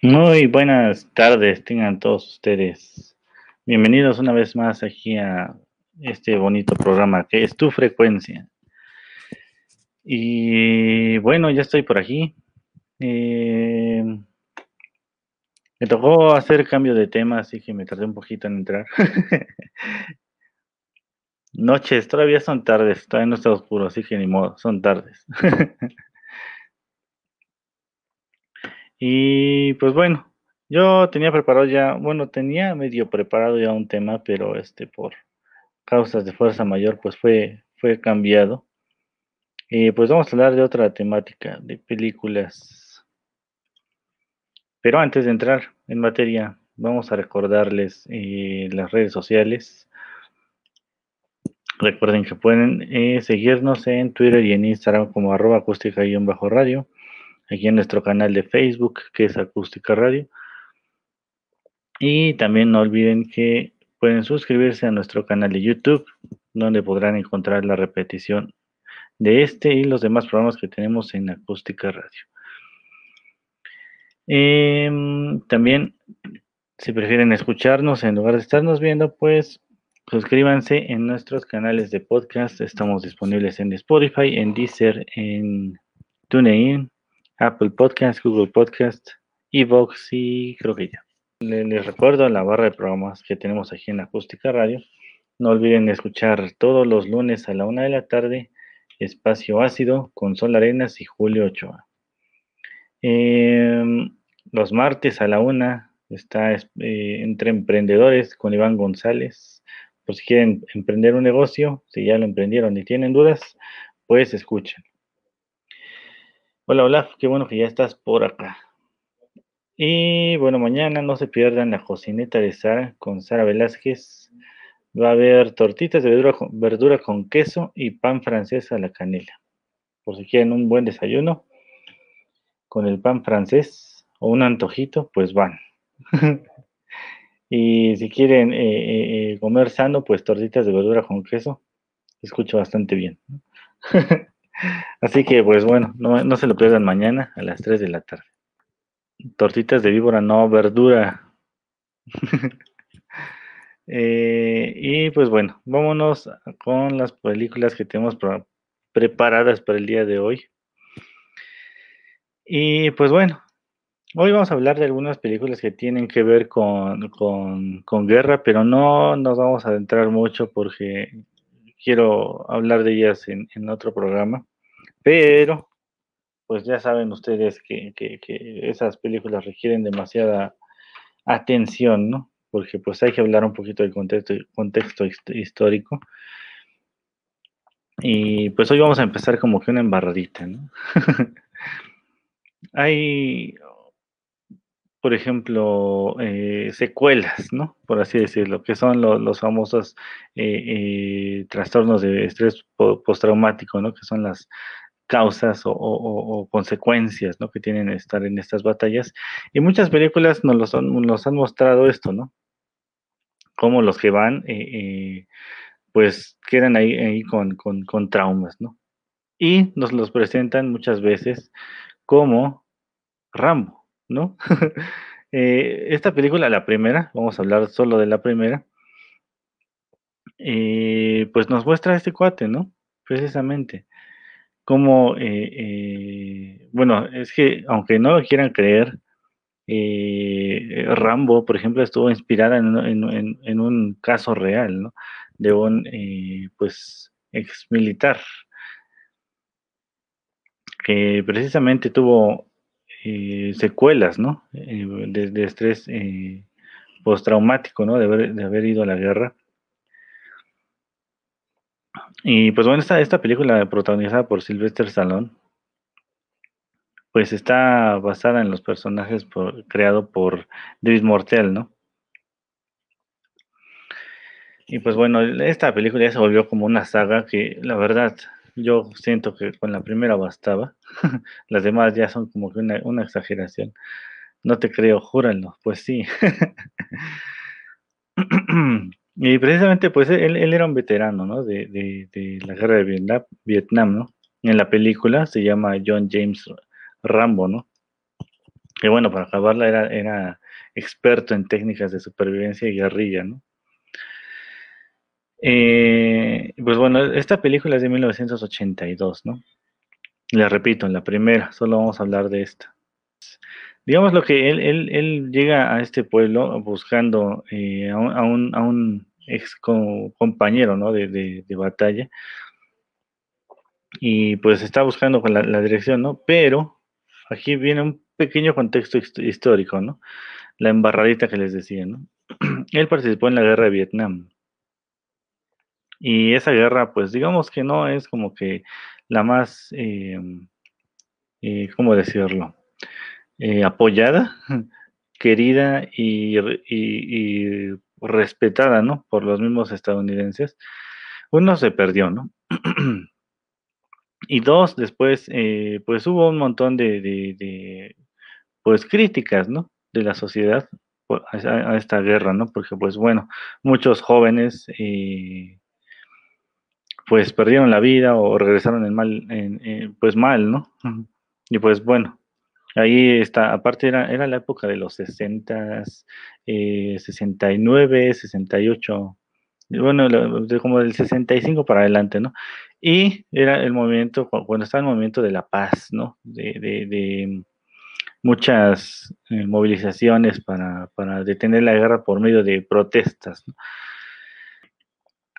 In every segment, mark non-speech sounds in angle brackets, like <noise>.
Muy buenas tardes, tengan todos ustedes. Bienvenidos una vez más aquí a este bonito programa que es tu frecuencia. Y bueno, ya estoy por aquí. Eh, me tocó hacer cambio de tema, así que me tardé un poquito en entrar. <laughs> Noches, todavía son tardes, todavía no está oscuro, así que ni modo, son tardes. <laughs> y pues bueno, yo tenía preparado ya, bueno, tenía medio preparado ya un tema, pero este por causas de fuerza mayor, pues fue, fue cambiado. Y pues vamos a hablar de otra temática, de películas. Pero antes de entrar en materia, vamos a recordarles eh, las redes sociales. Recuerden que pueden eh, seguirnos en Twitter y en Instagram como arroba acústica-radio. Aquí en nuestro canal de Facebook, que es Acústica Radio. Y también no olviden que pueden suscribirse a nuestro canal de YouTube, donde podrán encontrar la repetición de este y los demás programas que tenemos en Acústica Radio. Em, también, si prefieren escucharnos en lugar de estarnos viendo, pues suscríbanse en nuestros canales de podcast. Estamos disponibles en Spotify, en Deezer, en TuneIn, Apple Podcast, Google Podcast, Evox y creo que ya. Les recuerdo la barra de programas que tenemos aquí en Acústica Radio. No olviden escuchar todos los lunes a la una de la tarde Espacio Ácido con Sol Arenas y Julio Ochoa. Em, los martes a la una está eh, Entre Emprendedores con Iván González. Por si quieren emprender un negocio, si ya lo emprendieron y tienen dudas, pues escuchen. Hola Olaf, qué bueno que ya estás por acá. Y bueno, mañana no se pierdan la cocineta de Sara con Sara Velázquez. Va a haber tortitas de verdura con, con queso y pan francés a la canela. Por si quieren un buen desayuno con el pan francés o un antojito, pues van. <laughs> y si quieren eh, eh, eh, comer sano, pues tortitas de verdura con queso. Escucho bastante bien. <laughs> Así que pues bueno, no, no se lo pierdan mañana a las 3 de la tarde. Tortitas de víbora, no, verdura. <laughs> eh, y pues bueno, vámonos con las películas que tenemos preparadas para el día de hoy. Y pues bueno, hoy vamos a hablar de algunas películas que tienen que ver con, con, con guerra, pero no nos vamos a adentrar mucho porque quiero hablar de ellas en, otro programa. Pero pues ya saben ustedes que, esas películas requieren demasiada atención, ¿no? Porque pues hay que hablar un poquito del contexto histórico. Y pues hoy vamos a empezar como que una embarradita, ¿no? <laughs> hay, por ejemplo, eh, secuelas, ¿no? Por así decirlo, que son los famosos eh, eh, trastornos de estrés postraumático, ¿no? Que son las, causas o, consecuencias ¿no? que tienen estar en estas batallas. Y muchas películas nos, los han, nos han mostrado esto, ¿no? Como los que van, pues quedan ahí, ahí con, con, traumas, ¿no? Y nos los presentan muchas veces como Rambo, ¿no? <laughs> Eh, esta película, la primera, vamos a hablar solo de la primera, pues nos muestra este cuate, ¿no? Precisamente como, eh, eh, bueno, es que aunque no lo quieran creer, eh, Rambo, por ejemplo, estuvo inspirada en, un caso real, ¿no? De un, pues, ex militar que precisamente tuvo secuelas, ¿no? de, estrés postraumático, ¿no? De haber, ido a la guerra. Y pues bueno, esta, esta película protagonizada por Sylvester Stallone, pues está basada en los personajes por, creado por David Mortel, ¿no? Y pues bueno, esta película ya se volvió como una saga que la verdad yo siento que con la primera bastaba. <laughs> Las demás ya son como que una, exageración. No te creo, júralo. Pues sí. <laughs> y precisamente pues él, él, era un veterano, ¿no? De, de, de la guerra de Vietnam, Vietnam, ¿no? En la película se llama John James Rambo, ¿no? Que bueno, para acabarla era, era experto en técnicas de supervivencia y guerrilla, ¿no? Eh, pues bueno, esta película es de 1982, ¿no? Le repito, en la primera, solo vamos a hablar de esta. Digamos lo que él, él, él llega a este pueblo buscando eh, a, un, a, un, ex compañero, ¿no? De, de, de, batalla. Y pues está buscando con la, la dirección, ¿no? Pero aquí viene un pequeño contexto histórico, ¿no? La embarradita que les decía, ¿no? <clears throat> Él participó en la guerra de Vietnam. Y esa guerra, pues digamos que no es como que la más, eh, eh, ¿cómo decirlo? Eh, apoyada, <laughs> querida y, respetada, ¿no? Por los mismos estadounidenses. Uno se perdió, ¿no? <clears throat> y dos, después, eh, pues hubo un montón de, pues críticas, ¿no? De la sociedad a, esta guerra, ¿no? Porque, pues bueno, muchos jóvenes pues perdieron la vida o regresaron en mal, en, en, pues mal, ¿no? Y pues bueno, ahí está, aparte era, era la época de los 60, eh, 69, 68, bueno, de como del 65 para adelante, ¿no? Y era el movimiento, cuando estaba el movimiento de la paz, ¿no? De, de, de muchas eh, movilizaciones para, para, detener la guerra por medio de protestas, ¿no?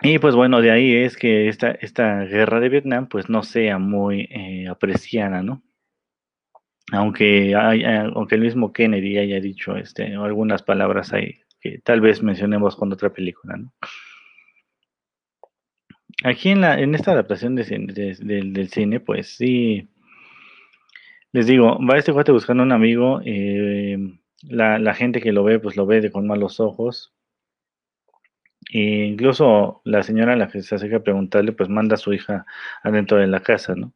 Y pues bueno, de ahí es que esta, esta guerra de Vietnam pues no sea muy eh, apreciada, ¿no? Aunque, hay, aunque el mismo Kennedy haya dicho este, algunas palabras ahí que tal vez mencionemos con otra película, ¿no? Aquí en, la, en esta adaptación de, de, de, del cine, pues sí, les digo, va este cuate buscando un amigo, eh, la, la, gente que lo ve, pues lo ve de con malos ojos, e incluso la señora a la que se acerca a preguntarle, pues manda a su hija adentro de la casa, ¿no?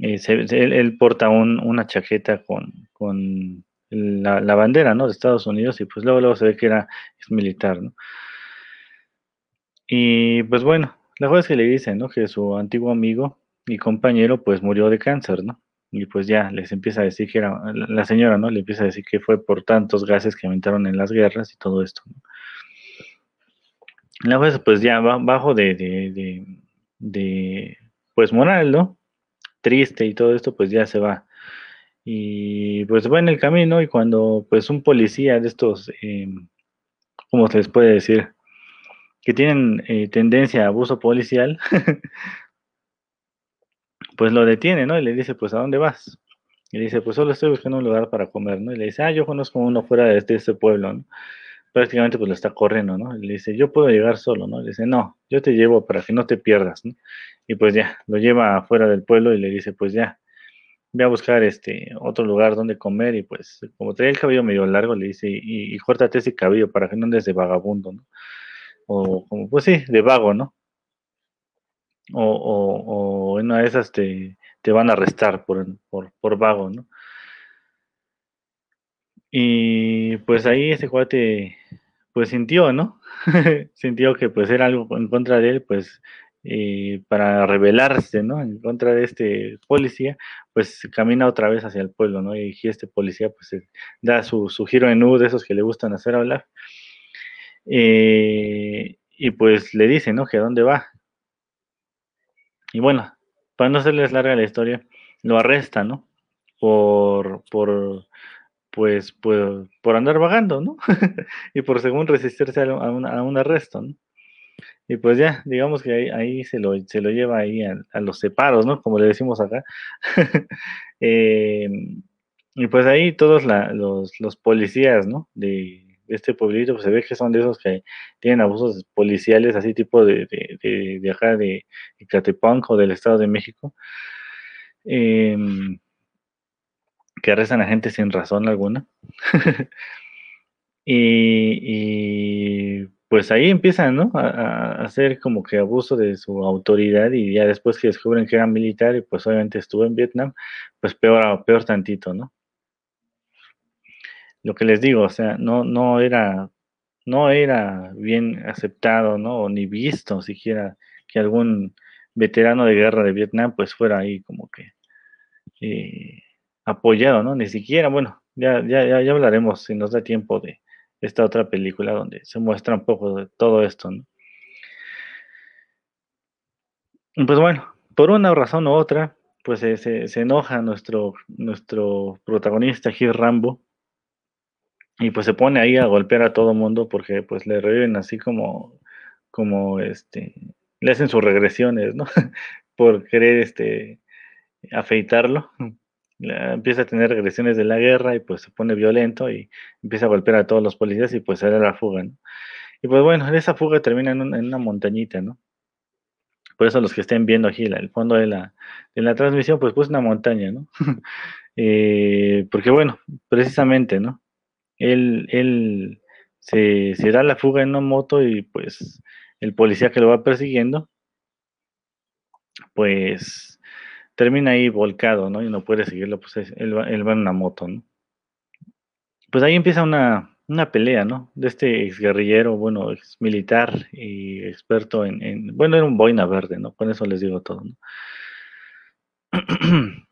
Eh, él, porta un, una chaqueta con, con la, bandera, ¿no? De Estados Unidos y pues luego, luego se ve que era es militar, ¿no? Y pues bueno, la cosa es que le dicen, ¿no? Que su antiguo amigo y compañero pues murió de cáncer, ¿no? Y pues ya les empieza a decir que era, la señora, ¿no? Le empieza a decir que fue por tantos gases que aumentaron en las guerras y todo esto, ¿no? La cosa pues ya bajo de, de, de, de, pues moral, ¿no? Triste y todo esto pues ya se va. Y pues va en el camino y cuando pues un policía de estos, eh, ¿cómo se les puede decir? Que tienen eh, tendencia a abuso policial, <laughs> pues lo detiene, ¿no? Y le dice, pues, ¿a dónde vas? Y le dice, pues solo estoy buscando un lugar para comer, ¿no? Y le dice, ah, yo conozco uno fuera de este, este pueblo, ¿no? Prácticamente pues lo está corriendo, ¿no? Le dice, yo puedo llegar solo, ¿no? Le dice, no, yo te llevo para que no te pierdas, ¿no? Y pues ya, lo lleva afuera del pueblo y le dice, pues ya, voy a buscar este otro lugar donde comer y pues como trae el cabello medio largo, le dice, y, y córtate ese cabello para que no andes de vagabundo, ¿no? O como, pues sí, de vago, ¿no? O, o, o en una de esas te, te van a arrestar por, por, por vago, ¿no? Y pues ahí ese cuate pues sintió, ¿no? <laughs> sintió que pues era algo en contra de él, pues eh, para rebelarse, ¿no? En contra de este policía, pues camina otra vez hacia el pueblo, ¿no? Y este policía pues da su, su giro en U de esos que le gustan hacer hablar. Eh, y pues le dice, ¿no? Que a dónde va. Y bueno, para no hacerles larga la historia, lo arresta, ¿no? Por, por pues, pues por andar vagando, ¿no? <laughs> y por según resistirse a un, a un, arresto, ¿no? Y pues ya, digamos que ahí, ahí se, lo, se lo lleva ahí a, los separos, ¿no? Como le decimos acá. <laughs> eh, y pues ahí todos la, los, los, policías, ¿no? De, este pueblito, pues se ve que son de esos que tienen abusos policiales, así tipo de, de, de, de acá de o del Estado de México. Eh, que arrestan a gente sin razón alguna. <laughs> y, pues ahí empiezan, ¿no? A, hacer como que abuso de su autoridad y ya después que descubren que era militar y pues obviamente estuvo en Vietnam, pues peor, peor tantito, ¿no? Lo que les digo, o sea, no, no era, no era bien aceptado, ¿no? Ni visto siquiera que algún veterano de guerra de Vietnam pues fuera ahí como que eh, apoyado, ¿no? Ni siquiera, bueno, ya, ya, ya, hablaremos si nos da tiempo de esta otra película donde se muestra un poco de todo esto, ¿no? Pues bueno, por una razón u otra, pues se, enoja nuestro, nuestro protagonista, Gil Rambo, y pues se pone ahí a golpear a todo mundo porque pues le reviven así como, como este, le hacen sus regresiones, ¿no? <laughs> por querer este, afeitarlo empieza a tener regresiones de la guerra y pues se pone violento y empieza a golpear a todos los policías y pues sale la fuga, ¿no? Y pues bueno, esa fuga termina en, una montañita, ¿no? Por eso los que estén viendo aquí el fondo de la, de la transmisión, pues pues una montaña, ¿no? <laughs> Eh, porque bueno, precisamente, ¿no? Él, él se, se da la fuga en una moto y pues el policía que lo va persiguiendo, pues termina ahí volcado, ¿no? Y no puede seguirlo, pues él va, en una moto, ¿no? Pues ahí empieza una, una pelea, ¿no? De este ex guerrillero, bueno, ex militar y experto en, bueno, era un boina verde, ¿no? Con eso les digo todo, ¿no? <clears throat>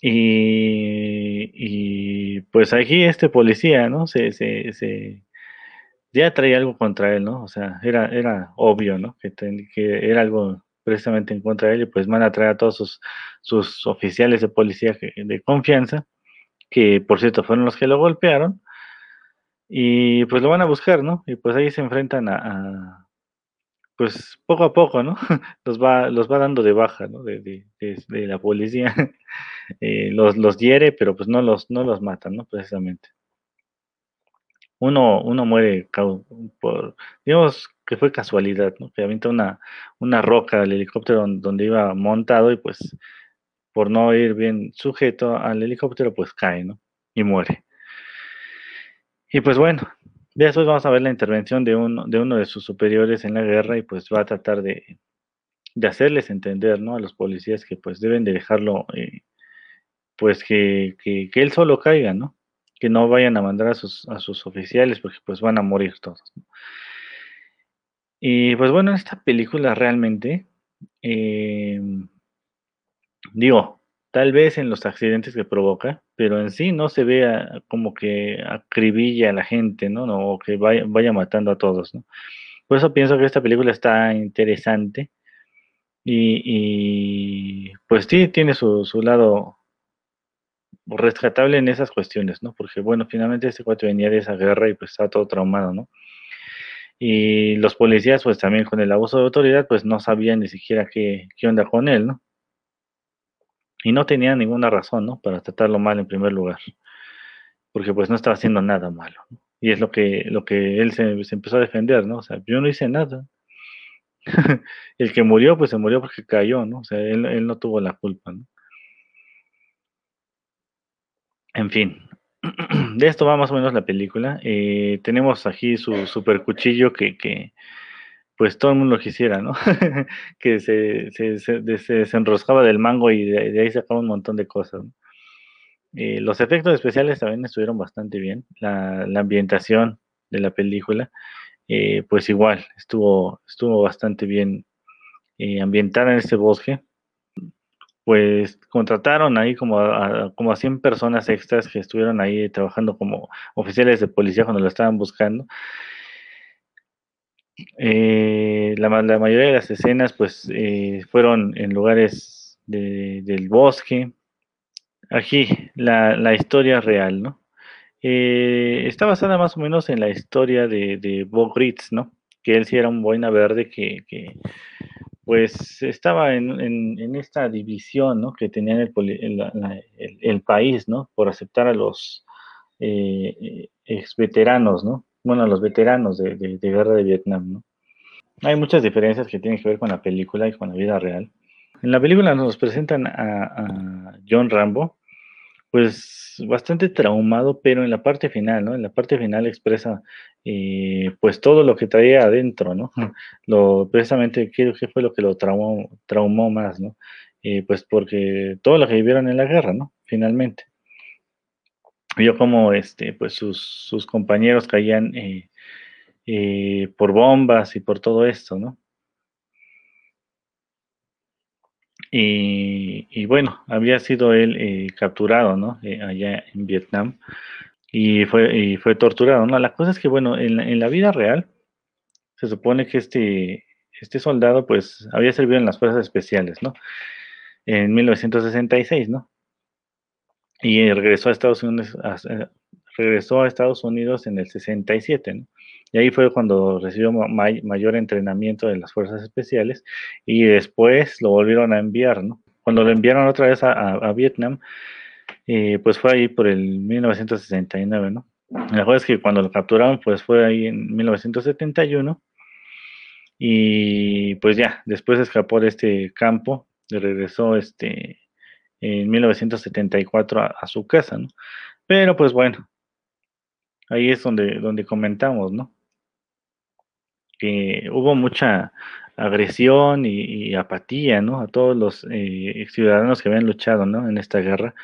y, y, pues aquí este policía, ¿no? Se, se, se, ya traía algo contra él, ¿no? O sea, era, era obvio, ¿no? Que, que era algo precisamente en contra de él y pues van a traer a todos sus, sus oficiales de policía de confianza, que por cierto fueron los que lo golpearon, y pues lo van a buscar, ¿no? Y pues ahí se enfrentan a, pues poco a poco, ¿no? <laughs> Los va, los va dando de baja, ¿no? De, de, de, la policía. <laughs> Eh, los, los hiere, pero pues no los, no los matan, ¿no? Precisamente. Uno, uno muere por, digamos, que fue casualidad, ¿no? Que avienta una, una roca al helicóptero donde, iba montado y pues por no ir bien sujeto al helicóptero, pues cae, ¿no? Y muere. Y pues bueno, después vamos a ver la intervención de uno, de uno de sus superiores en la guerra y pues va a tratar de, de hacerles entender, ¿no? A los policías que pues deben de dejarlo, eh, pues que, que, que, él solo caiga, ¿no? Que no vayan a mandar a sus, a sus oficiales porque pues van a morir todos, ¿no? Y pues bueno, esta película realmente, em, digo, tal vez en los accidentes que provoca, pero en sí no se vea como que acribilla a la gente, ¿no? ¿no? O que vaya, matando a todos, ¿no? Por eso pienso que esta película está interesante y, pues sí, tiene su, su lado rescatable en esas cuestiones, ¿no? Porque bueno, finalmente este cuate venía de esa guerra y pues está todo traumado, ¿no? Y los policías, pues también con el abuso de autoridad, pues no sabían ni siquiera qué, qué onda con él, ¿no? Y no tenían ninguna razón, ¿no? Para tratarlo mal en primer lugar. Porque pues no estaba haciendo nada malo. Y es lo que, lo que él se, empezó a defender, ¿no? O sea, yo no hice nada. <laughs> el que murió, pues se murió porque cayó, ¿no? O sea, él, él no tuvo la culpa, ¿no? En fin, <clears throat> de esto va más o menos la película. Eh, tenemos aquí su super cuchillo que, pues todo el mundo quisiera, ¿no? <laughs> que se, se, se, desenroscaba del mango y de, ahí sacaba un montón de cosas. Eh, los efectos especiales también estuvieron bastante bien. La, la ambientación de la película, eh, pues igual, estuvo, estuvo bastante bien ambientada en este bosque pues contrataron ahí como a, como a 100 personas extras que estuvieron ahí trabajando como oficiales de policía cuando lo estaban buscando. Eh, la, mayoría de las escenas pues eh, fueron en lugares del bosque. Aquí la, la historia real, ¿no? Eh, está basada más o menos en la historia de, de Bob Ritz, ¿no? Que él sí era un boina verde que, que pues estaba en, esta división ¿no? que tenía el, el, país, ¿no? Por aceptar a los eh, ex veteranos, ¿no? Bueno, a los veteranos de, guerra de Vietnam, ¿no? Hay muchas diferencias que tienen que ver con la película y con la vida real. En la película nos presentan a, John Rambo, pues bastante traumado, pero en la parte final, ¿no? En la parte final expresa eh, pues todo lo que traía adentro, ¿no? <laughs> Lo, precisamente, ¿qué, qué fue lo que lo traumó, traumó más, ¿no? Eh, pues porque todo lo que vivieron en la guerra, ¿no? Finalmente. Vio como este, pues sus, sus compañeros caían eh, por bombas y por todo esto, ¿no? Y, bueno, había sido él eh, capturado, ¿no? Eh, allá en Vietnam y fue, y fue torturado, ¿no? La cosa es que, bueno, en, la vida real se supone que este, este soldado, pues, había servido en las fuerzas especiales, ¿no? En 1966, ¿no? Y regresó a Estados Unidos, regresó a Estados Unidos en el 67, ¿no? Y ahí fue cuando recibió mayor entrenamiento de las fuerzas especiales y después lo volvieron a enviar, ¿no? Cuando lo enviaron otra vez a, Vietnam, eh, pues fue ahí por el 1969, ¿no? La verdad es que cuando lo capturaron, pues fue ahí en 1971 y pues ya, después escapó de este campo y regresó este, en 1974 a, a su casa, ¿no? Pero pues bueno, ahí es donde, donde comentamos, ¿no? que hubo mucha agresión y, apatía, ¿no? A todos los eh, ciudadanos que habían luchado, ¿no? En esta guerra.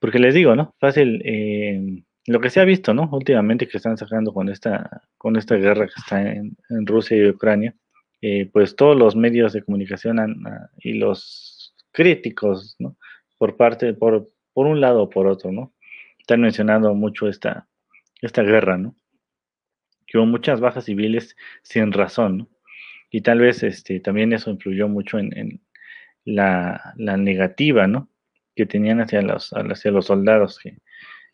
Porque les digo, ¿no? Fácil, eh, lo que se ha visto, ¿no? Últimamente que están sacando con esta, con esta guerra que está en, Rusia y Ucrania, eh, pues todos los medios de comunicación ah, y los críticos, ¿no? Por parte, por, por un lado o por otro, ¿no? Están mencionando mucho esta, esta guerra, ¿no? que hubo muchas bajas civiles sin razón, ¿no? Y tal vez este, también eso influyó mucho en, la, negativa, ¿no? Que tenían hacia los, hacia los soldados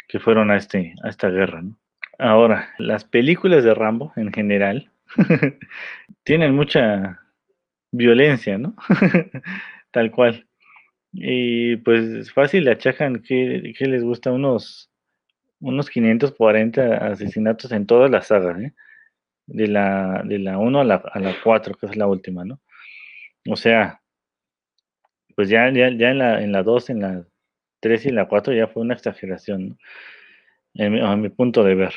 que, fueron a, este, a esta guerra, ¿no? Ahora, las películas de Rambo en general <laughs> tienen mucha violencia, ¿no? <laughs> Tal cual. Y pues fácil achacan que, que les gusta unos unos 540 asesinatos en todas las sagas, ¿eh? De la, de la 1 a la, a la 4, que es la última, ¿no? O sea, pues ya, ya, ya en, la, en la 2, en la 3 y en la 4 ya fue una exageración, ¿no? a mi punto de ver.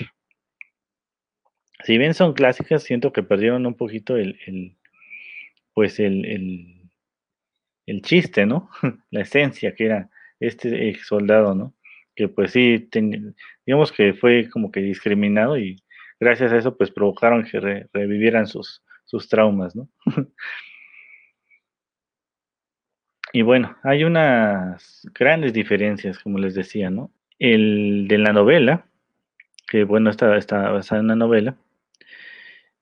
Si bien son clásicas, siento que perdieron un poquito el, el pues el, el, el, chiste, ¿no? <laughs> la esencia que era este ex soldado, ¿no? Que pues sí, digamos que fue como que discriminado y gracias a eso pues provocaron que revivieran sus, sus traumas, ¿no? <laughs> y bueno, hay unas grandes diferencias, como les decía, ¿no? El de la novela, que bueno, está, está basada en una novela,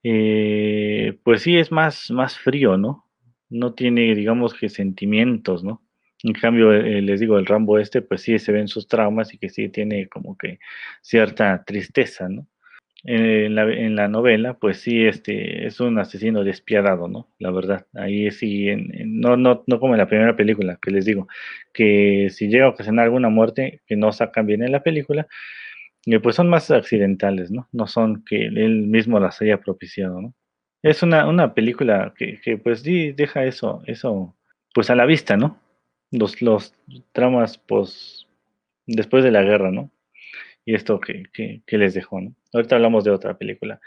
eh, pues sí es más, más frío, ¿no? No tiene, digamos que sentimientos, ¿no? En cambio, eh, les digo, el Rambo este, pues sí se ven sus traumas y que sí tiene como que cierta tristeza, ¿no? En la, en la novela, pues sí, este, es un asesino despiadado, ¿no? La verdad, ahí sí, no, no, no como en la primera película, que les digo, que si llega a ocasionar alguna muerte que no sacan bien en la película, eh, pues son más accidentales, ¿no? No son que él mismo las haya propiciado, ¿no? Es una, una película que, que pues sí deja eso, eso, pues a la vista, ¿no? Los, los tramas pues, después de la guerra, ¿no? Y esto que, que, les dejó, ¿no? Ahorita hablamos de otra película.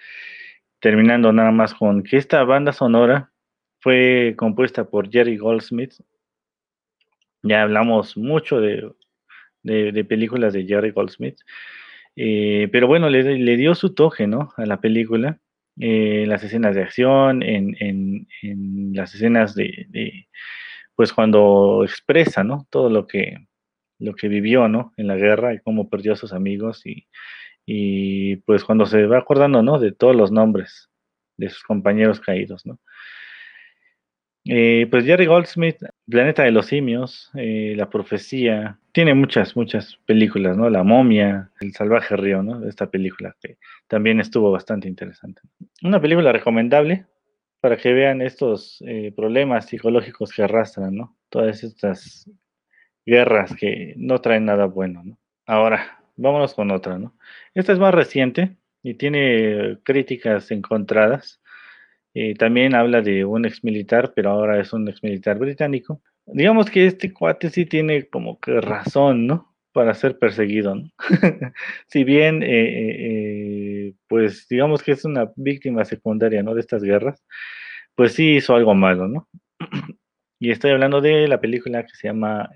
Terminando nada más con que esta banda sonora fue compuesta por Jerry Goldsmith. Ya hablamos mucho de, de, películas de Jerry Goldsmith. Eh, pero bueno, le, le, dio su toque, ¿no? A la película. Eh, las escenas de acción, en, en, en las escenas de, pues cuando expresa, ¿no? Todo lo que, lo que vivió, ¿no? En la guerra y cómo perdió a sus amigos y, y pues cuando se va acordando, ¿no? De todos los nombres de sus compañeros caídos, ¿no? Eh, pues Jerry Goldsmith, Planeta de los Simios, eh, La Profecía, tiene muchas, muchas películas, ¿no? La Momia, El Salvaje Río, ¿no? Esta película que también estuvo bastante interesante. Una película recomendable, para que vean estos eh, problemas psicológicos que arrastran, ¿no? Todas estas guerras que no traen nada bueno, ¿no? Ahora, vámonos con otra, ¿no? Esta es más reciente y tiene críticas encontradas. Eh, también habla de un ex militar, pero ahora es un ex militar británico. Digamos que este cuate sí tiene como que razón, ¿no? para ser perseguido, ¿no? <laughs> si bien, pues digamos que es una víctima secundaria, ¿no? De estas guerras, pues sí hizo algo malo, ¿no? <clears throat> y estoy hablando de la película que se llama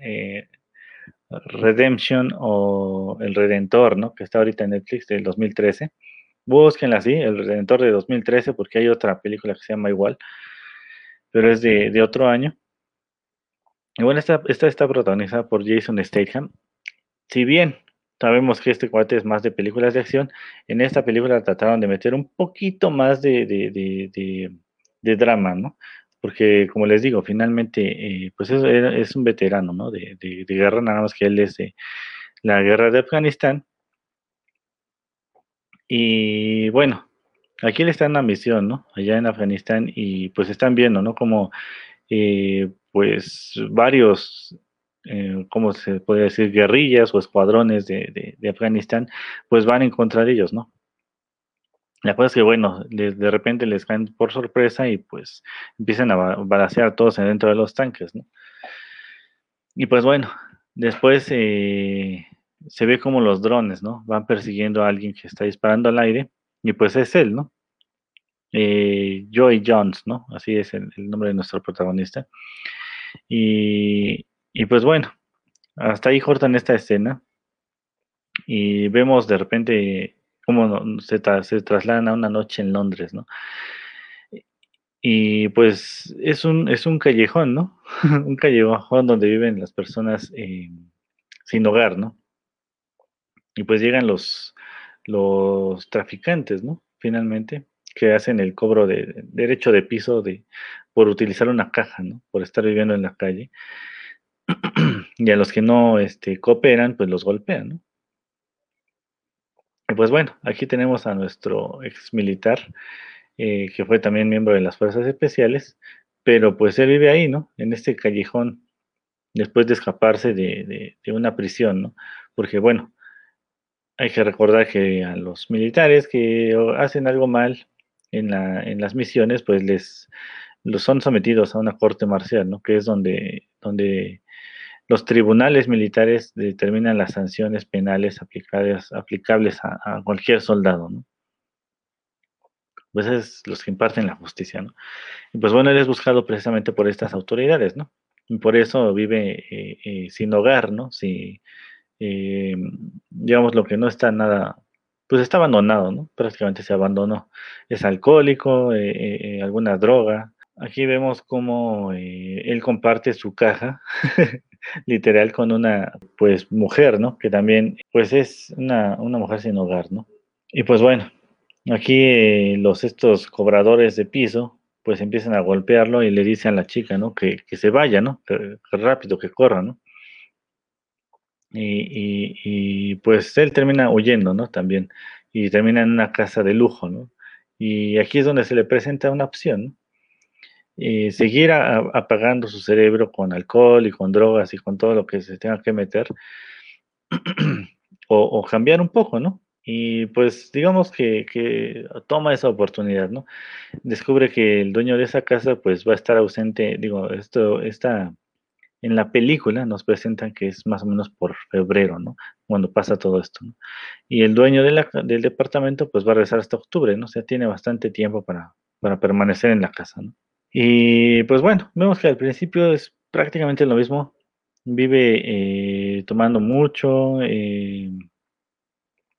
Redemption o El Redentor, ¿no? Que está ahorita en Netflix del 2013. Búsquenla así, El Redentor de 2013, porque hay otra película que se llama igual, pero es de, otro año. Y bueno, esta, esta está protagonizada por Jason Statham. Si bien sabemos que este cuate es más de películas de acción, en esta película trataron de meter un poquito más de, drama, ¿no? porque como les digo, finalmente, eh, pues es, un veterano, ¿no? De, guerra, nada más que él es de la guerra de Afganistán. Y bueno, aquí él está en una misión, ¿no? Allá en Afganistán y pues están viendo, ¿no? Como, eh, pues, varios, eh, ¿cómo se puede decir? Guerrillas o escuadrones de, de Afganistán, pues van en contra de ellos, ¿no? La cosa es que, bueno, de, repente les caen por sorpresa y pues empiezan a balancear todos dentro de los tanques, ¿no? Y pues bueno, después eh, se ve como los drones, ¿no? Van persiguiendo a alguien que está disparando al aire y pues es él, ¿no? Eh, Joy Jones, ¿no? Así es el, nombre de nuestro protagonista. Y, y, pues bueno, hasta ahí cortan esta escena y vemos de repente cómo se, trasladan a una noche en Londres, ¿no? Y pues es un, es un callejón, ¿no? <laughs> un callejón donde viven las personas eh, sin hogar, ¿no? Y pues llegan los, los traficantes, ¿no? Finalmente, que hacen el cobro de, derecho de piso de, por utilizar una caja, ¿no? Por estar viviendo en la calle. <clears throat> y a los que no este, cooperan, pues los golpean, ¿no? Y pues bueno, aquí tenemos a nuestro ex militar, eh, que fue también miembro de las Fuerzas Especiales, pero pues él vive ahí, ¿no? En este callejón, después de escaparse de, una prisión, ¿no? Porque bueno, hay que recordar que a los militares que hacen algo mal en, la, en las misiones, pues les los son sometidos a una corte marcial, ¿no? Que es donde, donde los tribunales militares determinan las sanciones penales aplicables, aplicables a, cualquier soldado, ¿no? Pues es los que imparten la justicia, ¿no? Y pues bueno, él es buscado precisamente por estas autoridades, ¿no? Y por eso vive eh, eh, sin hogar, ¿no? Si, eh, digamos, lo que no está nada, pues está abandonado, ¿no? Prácticamente se abandonó. Es alcohólico, alguna droga. Aquí vemos cómo él comparte su caja <laughs> literal con una pues mujer, ¿no? Que también pues es una, mujer sin hogar, ¿no? Y pues bueno, aquí eh, los estos cobradores de piso pues empiezan a golpearlo y le dicen a la chica, ¿no? Que, se vaya, ¿no? Que, rápido, que corra, ¿no? Y, y, pues él termina huyendo, ¿no? También. Y termina en una casa de lujo, ¿no? Y aquí es donde se le presenta una opción, ¿no? Y seguir apagando su cerebro con alcohol y con drogas y con todo lo que se tenga que meter, <clears throat> o, cambiar un poco, ¿no? Y pues digamos que, toma esa oportunidad, ¿no? Descubre que el dueño de esa casa pues va a estar ausente, digo, esto está en la película nos presentan que es más o menos por febrero, ¿no? Cuando pasa todo esto, ¿no? Y el dueño del departamento pues va a regresar hasta octubre, ¿no? O sea, tiene bastante tiempo para, para permanecer en la casa, ¿no? Y pues bueno, vemos que al principio es prácticamente lo mismo. Vive eh, tomando mucho, eh,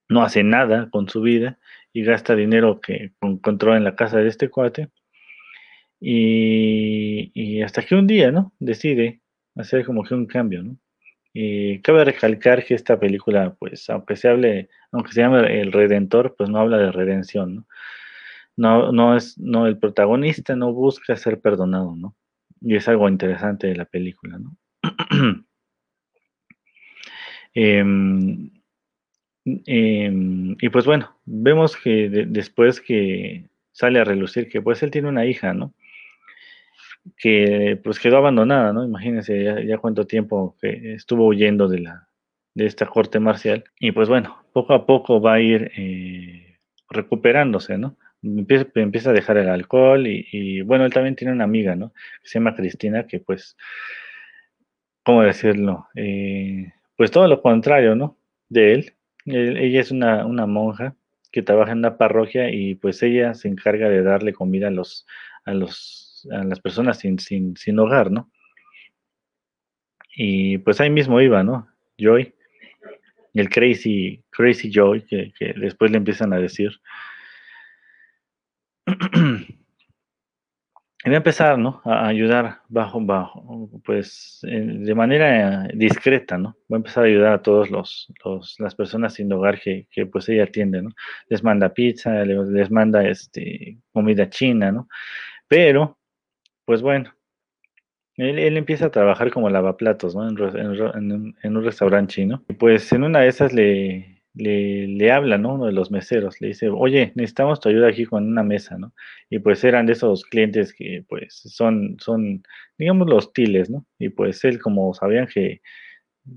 no hace nada con su vida y gasta dinero que encontró en la casa de este cuate. Y, hasta que un día, ¿no? Decide hacer como que un cambio, ¿no? Y cabe recalcar que esta película, pues, aunque se hable, aunque se llame El Redentor, pues no habla de redención, ¿no? No, no es, no, el protagonista no busca ser perdonado, ¿no? Y es algo interesante de la película, ¿no? <clears throat> Em, em, y pues bueno, vemos que después que sale a relucir que pues él tiene una hija, ¿no? Que pues quedó abandonada, ¿no? Imagínense ya, cuánto tiempo que estuvo huyendo de la de esta corte marcial. Y pues bueno, poco a poco va a ir eh, recuperándose, ¿no? Empieza, a dejar el alcohol y, bueno, él también tiene una amiga, ¿no? Que se llama Cristina, que pues, ¿cómo decirlo? Eh, pues todo lo contrario, ¿no? De él. ella es una, monja que trabaja en una parroquia y pues ella se encarga de darle comida a los, a los, a las personas sin, sin, sin hogar, ¿no? Y pues ahí mismo iba, ¿no? Joy, el Crazy, Crazy Joy, que después le empiezan a decir. <clears throat> Voy a empezar, ¿no? A ayudar bajo, bajo, pues de manera discreta, ¿no? Voy a empezar a ayudar a todos los, las personas sin hogar que, que, pues ella atiende, ¿no? Les manda pizza, les, manda este, comida china, ¿no? Pero, pues bueno, él, él, empieza a trabajar como lavaplatos, ¿no? En, en, en, un restaurante chino. Y pues en una de esas le, le, le habla, ¿no? Uno de los meseros, le dice, oye, necesitamos tu ayuda aquí con una mesa, ¿no? Y pues eran de esos clientes que pues son, son, digamos, los hostiles, ¿no? Y pues él, como sabían que,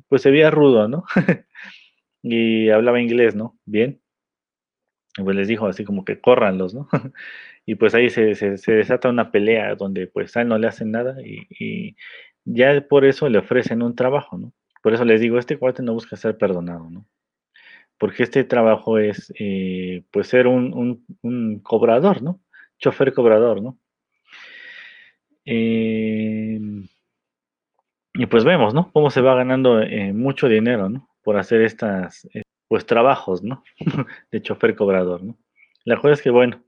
pues se veía rudo, ¿no? <laughs> y hablaba inglés, ¿no? Bien. Y pues les dijo así como que córranlos, ¿no? <laughs> y pues ahí se, se, desata una pelea donde pues a él no le hacen nada y, y ya por eso le ofrecen un trabajo, ¿no? Por eso les digo, este cuate no busca ser perdonado, ¿no? Porque este trabajo es, eh, pues, ser un, un, cobrador, ¿no? Chofer cobrador, ¿no? Em, y pues vemos, ¿no? Cómo se va ganando eh, mucho dinero, ¿no? Por hacer estas, eh, pues, trabajos, ¿no? <laughs> de chofer cobrador, ¿no? La cosa es que, bueno,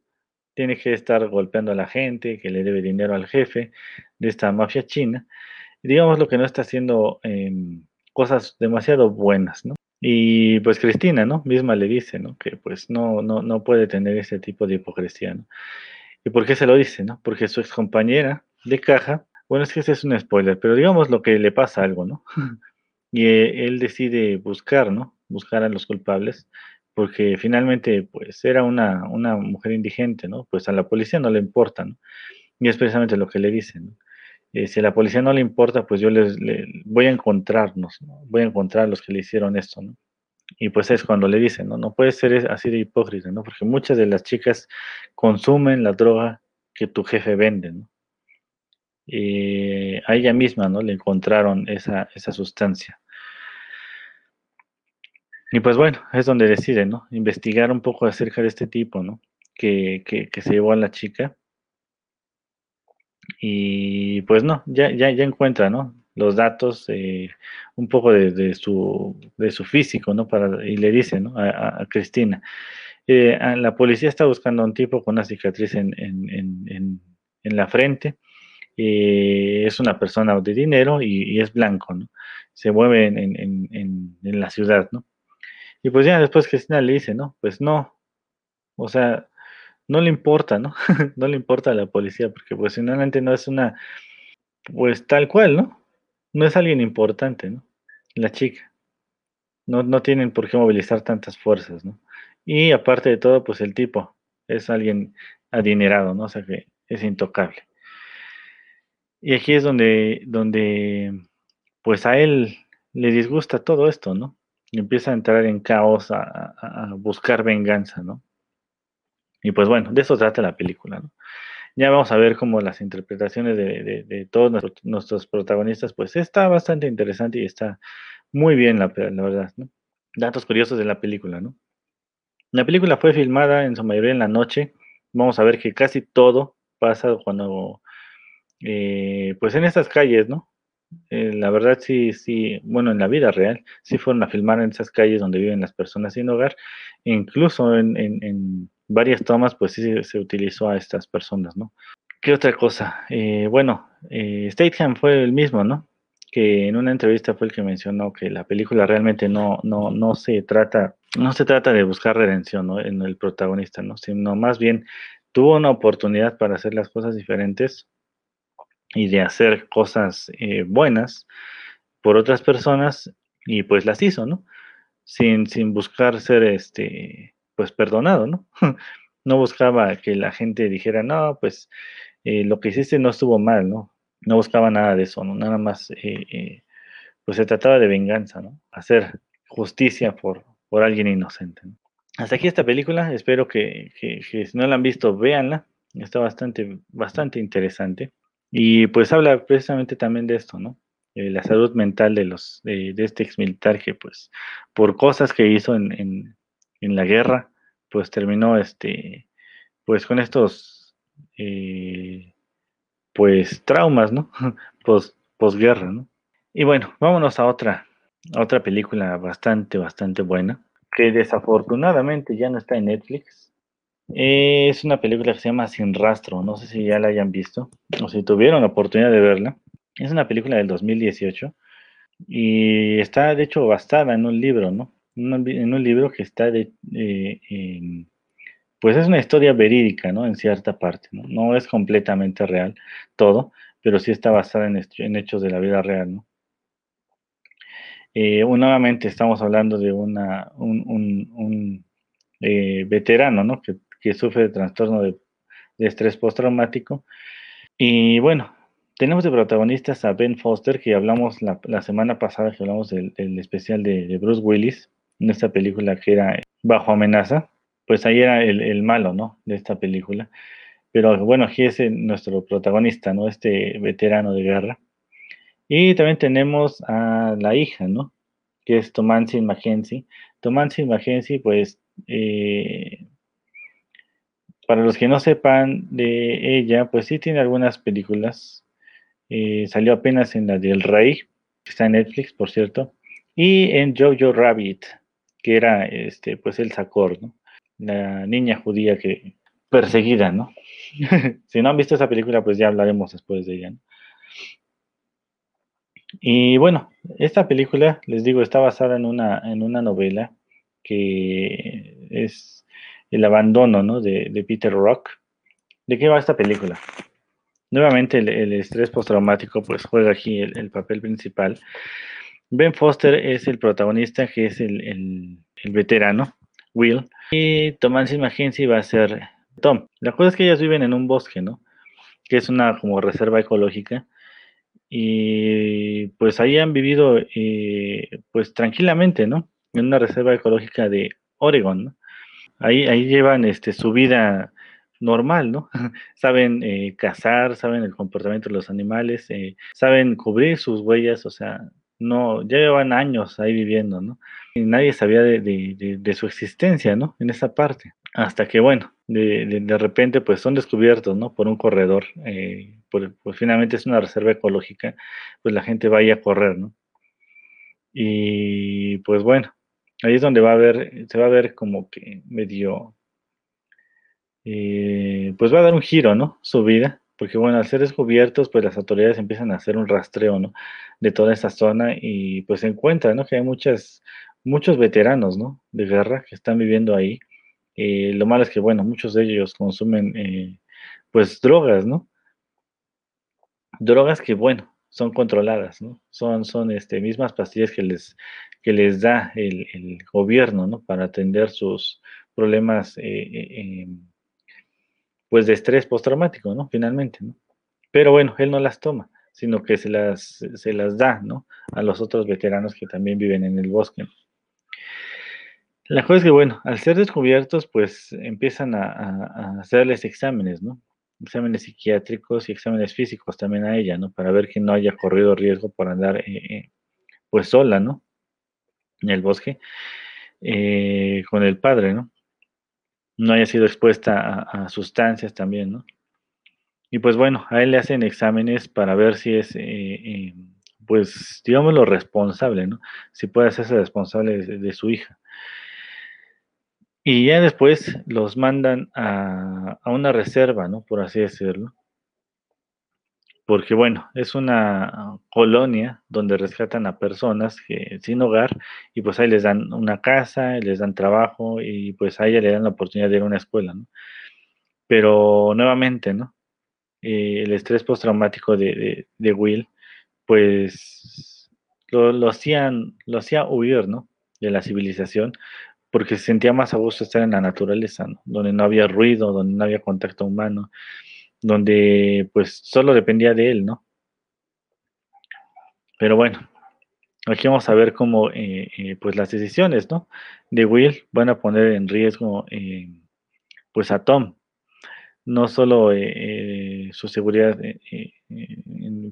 tiene que estar golpeando a la gente, que le debe dinero al jefe de esta mafia china. Digamos lo que no está haciendo em, cosas demasiado buenas, ¿no? Y pues Cristina, ¿no? Misma le dice, ¿no? Que pues no, no, no puede tener ese tipo de hipocresía, ¿no? ¿Y por qué se lo dice, no? Porque su ex compañera de caja, bueno, es que ese es un spoiler, pero digamos lo que le pasa algo, ¿no? <laughs> y eh, él decide buscar, ¿no? Buscar a los culpables, porque finalmente, pues era una, una mujer indigente, ¿no? Pues a la policía no le importa, ¿no? Y es precisamente lo que le dicen, ¿no? Eh, si a la policía no le importa, pues yo les, voy a encontrarnos, voy a encontrar a los que le hicieron esto, ¿no? Y pues es cuando le dicen, ¿no? No puede ser así de hipócrita, ¿no? Porque muchas de las chicas consumen la droga que tu jefe vende, ¿no? Y a ella misma, ¿no? Le encontraron esa, esa sustancia. Y pues bueno, es donde deciden, ¿no? Investigar un poco acerca de este tipo, ¿no? Que, que se llevó a la chica y pues no, ya, ya, ya encuentra, ¿no? Los datos, eh, un poco de, su, de su físico, ¿no? Y le dice, ¿no? A, Cristina. Eh, la policía está buscando a un tipo con una cicatriz en, la frente. Eh, es una persona de dinero y, es blanco, ¿no? Se mueve en, la ciudad, ¿no? Y pues ya después Cristina le dice, ¿no? Pues no. O sea, no le importa, ¿no? <laughs> no le importa a la policía, porque pues finalmente no es una, pues tal cual, ¿no? No es alguien importante, ¿no? La chica. No, no tienen por qué movilizar tantas fuerzas, ¿no? Y aparte de todo, pues el tipo es alguien adinerado, ¿no? O sea que es intocable. Y aquí es donde, donde, pues a él le disgusta todo esto, ¿no? Y empieza a entrar en caos, a, a buscar venganza, ¿no? Y pues bueno, de eso trata la película, ¿no? Ya vamos a ver cómo las interpretaciones de, todos nuestros, protagonistas, pues está bastante interesante y está muy bien, la, verdad, ¿no? Datos curiosos de la película, ¿no? La película fue filmada en su mayoría en la noche. Vamos a ver que casi todo pasa cuando, eh, pues en estas calles, ¿no? Eh, la verdad sí, sí, bueno, en la vida real, sí fueron a filmar en esas calles donde viven las personas sin hogar, incluso en, en varias tomas, pues sí se utilizó a estas personas, ¿no? ¿Qué otra cosa? Eh, bueno, eh, Stateham fue el mismo, ¿no? Que en una entrevista fue el que mencionó que la película realmente no, no, no se trata, no se trata de buscar redención ¿no? en el protagonista, ¿no? Sino más bien tuvo una oportunidad para hacer las cosas diferentes y de hacer cosas eh, buenas por otras personas y pues las hizo, ¿no? Sin, sin buscar ser este pues perdonado, ¿no? <laughs> no buscaba que la gente dijera, no, pues eh, lo que hiciste no estuvo mal, ¿no? No buscaba nada de eso, ¿no? Nada más, eh, eh, pues se trataba de venganza, ¿no? Hacer justicia por, por alguien inocente. Hasta aquí esta película, espero que, que, si no la han visto, véanla, está bastante, bastante interesante. Y pues habla precisamente también de esto, ¿no? eh, la salud mental de los de, este ex militar que pues por cosas que hizo en, la guerra pues terminó este pues con estos eh, pues traumas no <laughs> post posguerra no y bueno vámonos a otra otra película bastante bastante buena que desafortunadamente ya no está en Netflix. Es una película que se llama Sin Rastro no sé si ya la hayan visto o si tuvieron la oportunidad de verla. Es una película del 2018 y está de hecho basada en un libro, ¿no? En un libro que está de, eh, pues es una historia verídica, ¿no? En cierta parte, ¿no? Es completamente real todo, pero sí está basada en, hechos de la vida real, ¿no? Eh, nuevamente estamos hablando de una, un, eh, veterano, ¿no? Que, sufre de trastorno de estrés postraumático. Y bueno, tenemos de protagonistas a Ben Foster, que hablamos la, semana pasada, que hablamos del, especial de, Bruce Willis, en esta película que era Bajo amenaza. Pues ahí era el, malo, ¿no? De esta película. Pero bueno, aquí es nuestro protagonista, ¿no? Este veterano de guerra. Y también tenemos a la hija, ¿no? Que es Tomancy Mackenzie. Tomancy Mackenzie, pues, eh, para los que no sepan de ella, pues sí tiene algunas películas eh, salió apenas en la del Rey, que está en Netflix, por cierto. Y en Jojo Rabbit, que era este, pues el Sacor, ¿no? La niña judía que perseguida, ¿no? <laughs> si no han visto esa película, pues ya hablaremos después de ella. Y bueno, esta película, les digo, está basada en una, en una novela que es El abandono ¿no? de, de Peter Rock. ¿De qué va esta película? Nuevamente el, estrés postraumático pues juega aquí el, papel principal. Ben Foster es el protagonista, que es el, veterano, Will, y Thomas Mackenzie va a ser Tom. La cosa es que ellas viven en un bosque, ¿no? Que es una como reserva ecológica. Y pues ahí han vivido eh, pues tranquilamente, ¿no? En una reserva ecológica de Oregon, ¿no? Ahí, ahí llevan este, su vida normal, ¿no? <laughs> saben eh, cazar, saben el comportamiento de los animales, eh, saben cubrir sus huellas, o sea, no, ya llevan años ahí viviendo, ¿no? Y nadie sabía de, su existencia, ¿no? En esa parte. Hasta que, bueno, de, repente, pues son descubiertos, ¿no? Por un corredor, eh, pues finalmente es una reserva ecológica, pues la gente vaya a correr, ¿no? Y pues bueno, ahí es donde va a ver, se va a ver como que medio eh, pues va a dar un giro, ¿no? Su vida, porque bueno, al ser descubiertos, pues las autoridades empiezan a hacer un rastreo, ¿no? De toda esa zona y pues se encuentra, ¿no? Que hay muchas, muchos veteranos, ¿no? De guerra que están viviendo ahí. Eh, lo malo es que, bueno, muchos de ellos consumen, eh, pues, drogas, ¿no? Drogas que, bueno, son controladas, ¿no? Son, son este, mismas pastillas que les, que les da el, gobierno, ¿no? Para atender sus problemas eh, pues de estrés postraumático, ¿no? Finalmente, ¿no? Pero bueno, él no las toma, sino que se las, se las da, ¿no? A los otros veteranos que también viven en el bosque. La cosa es que, bueno, al ser descubiertos, pues empiezan a, hacerles exámenes, ¿no? Exámenes psiquiátricos y exámenes físicos también a ella, ¿no? Para ver que no haya corrido riesgo por andar, eh, eh, pues sola, ¿no? En el bosque, eh, con el padre, ¿no? No haya sido expuesta a, sustancias también, ¿no? Y pues bueno, a él le hacen exámenes para ver si es, eh, eh, pues, digamos, lo responsable, ¿no? Si puede hacerse responsable de, su hija. Y ya después los mandan a, a, una reserva, ¿no? Por así decirlo porque bueno, es una colonia donde rescatan a personas que, sin hogar y pues ahí les dan una casa, les dan trabajo y pues a ella le dan la oportunidad de ir a una escuela, ¿no? Pero nuevamente, ¿no? Eh, el estrés postraumático de, de, Will, pues lo, hacían, lo hacía huir, ¿no? De la civilización, porque se sentía más a gusto estar en la naturaleza, ¿no? Donde no había ruido, donde no había contacto humano donde pues solo dependía de él, ¿no? Pero bueno, aquí vamos a ver cómo eh, eh, pues las decisiones, ¿no? De Will van a poner en riesgo eh, pues a Tom, no solo su seguridad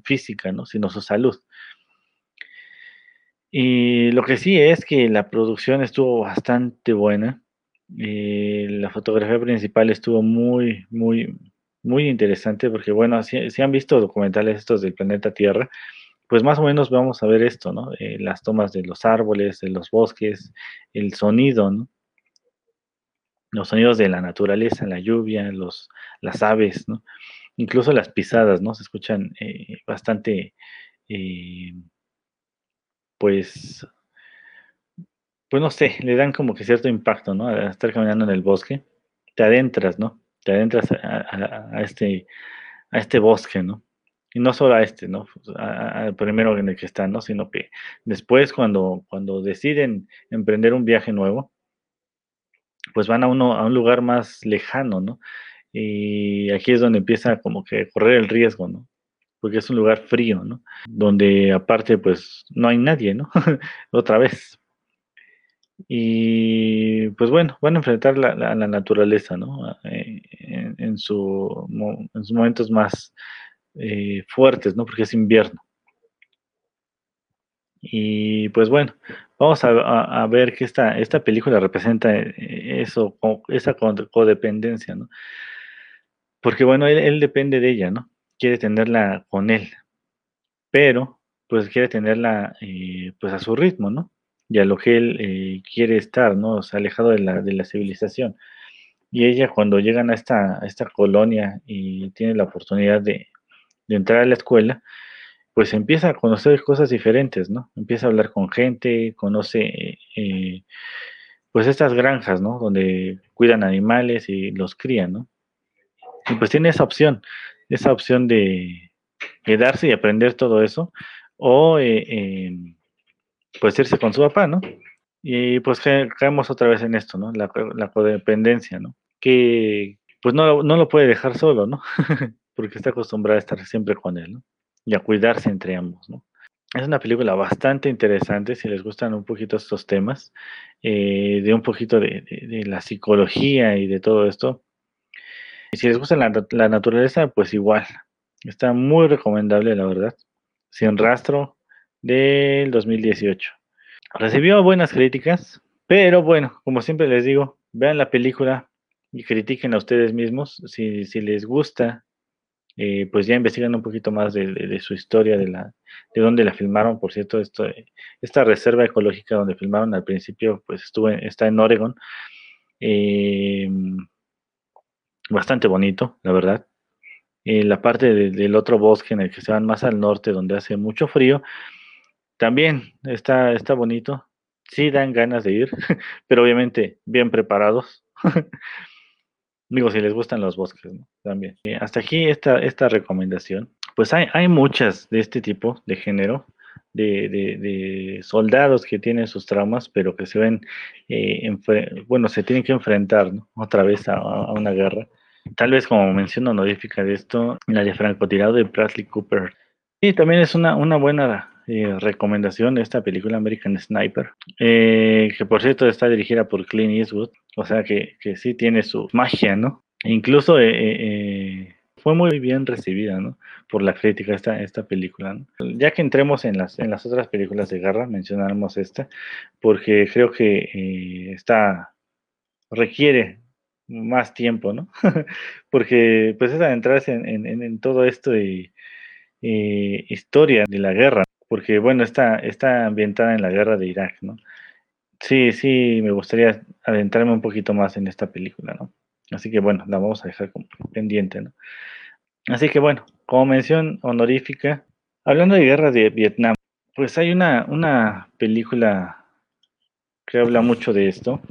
física, ¿no? Sino su salud. Y lo que sí es que la producción estuvo bastante buena. La fotografía principal estuvo muy, muy, muy interesante porque, bueno, si, han visto documentales estos del planeta Tierra, pues más o menos vamos a ver esto, ¿no? Eh, las tomas de los árboles, de los bosques, el sonido, ¿no? Los sonidos de la naturaleza, la lluvia, los, las aves, ¿no? Incluso las pisadas, ¿no? Se escuchan eh, bastante, eh, pues, pues no sé, le dan como que cierto impacto, ¿no? A estar caminando en el bosque, te adentras, ¿no? Te adentras a, este, a este bosque, ¿no? Y no solo a este, ¿no? Al primero en el que están, ¿no? Sino que después cuando, cuando deciden emprender un viaje nuevo, pues van a uno a un lugar más lejano, ¿no? Y aquí es donde empieza como que a correr el riesgo, ¿no? Porque es un lugar frío, ¿no? Donde aparte pues no hay nadie, ¿no? <laughs> Otra vez. Y pues bueno, van a enfrentar la, la, naturaleza, ¿no? Eh, en, su, en sus momentos más eh, fuertes, ¿no? Porque es invierno. Y pues bueno, vamos a, ver que esta, esta película representa eh, eso, esa codependencia, ¿no? Porque bueno, él, depende de ella, ¿no? Quiere tenerla con él, pero pues quiere tenerla pues a su ritmo, ¿no? Y a lo que él quiere estar, ¿no? O sea, alejado de la, de la civilización. Y ella cuando llegan a esta, a esta colonia y tiene la oportunidad de, de entrar a la escuela, pues empieza a conocer cosas diferentes, ¿no? Empieza a hablar con gente, conoce eh, pues estas granjas, ¿no? Donde cuidan animales y los crían, ¿no? Y pues tiene esa opción, esa opción de quedarse y aprender todo eso, o eh, em, pues irse con su papá, ¿no? Y pues caemos otra vez en esto, ¿no? La, la codependencia, ¿no? Que pues no, no lo puede dejar solo, ¿no? <laughs> porque está acostumbrada a estar siempre con él, ¿no? Y a cuidarse entre ambos, ¿no? Es una película bastante interesante si les gustan un poquito estos temas, eh, de un poquito de, la psicología y de todo esto. Y si les gusta la, la, naturaleza, pues igual. Está muy recomendable, la verdad. Sin rastro del 2018. Recibió buenas críticas, pero bueno, como siempre les digo, vean la película y critiquen a ustedes mismos. Si, si les gusta eh, pues ya investigan un poquito más de, su historia, de, la, de dónde la filmaron. Por cierto, esto, esta reserva ecológica donde filmaron al principio, pues está en Oregon. Em, bastante bonito, la verdad. Eh, la parte del otro bosque en el que se van más al norte, donde hace mucho frío, también está, está bonito. Sí dan ganas de ir, <laughs> pero obviamente bien preparados. <laughs> Digo, si les gustan los bosques. También. Hasta aquí esta, esta recomendación. Pues hay, hay muchas de este tipo, de género, de, de, soldados que tienen sus traumas, pero que se ven, eh, bueno, se tienen que enfrentar otra vez a, una guerra. Tal vez como menciono honorífica de esto, la de francotirado de Bradley Cooper. Y también es una, una buena eh, recomendación de esta película American Sniper, eh, que por cierto está dirigida por Clint Eastwood, o sea que, que sí tiene su magia, ¿no? Incluso eh, fue muy bien recibida, ¿no? Por la crítica esta, esta película. Ya que entremos en las, en las otras películas de guerra, mencionaremos esta, porque creo que esta requiere más tiempo, ¿no? <laughs> porque pues es adentrarse en, en, en todo esto y historia de la guerra porque bueno, está, está ambientada en la guerra de Irak, ¿no? Sí, sí, me gustaría adentrarme un poquito más en esta película, ¿no? Así que bueno, la vamos a dejar pendiente, ¿no? Así que bueno, como mención honorífica, hablando de guerra de Vietnam, pues hay una, una película que habla mucho de esto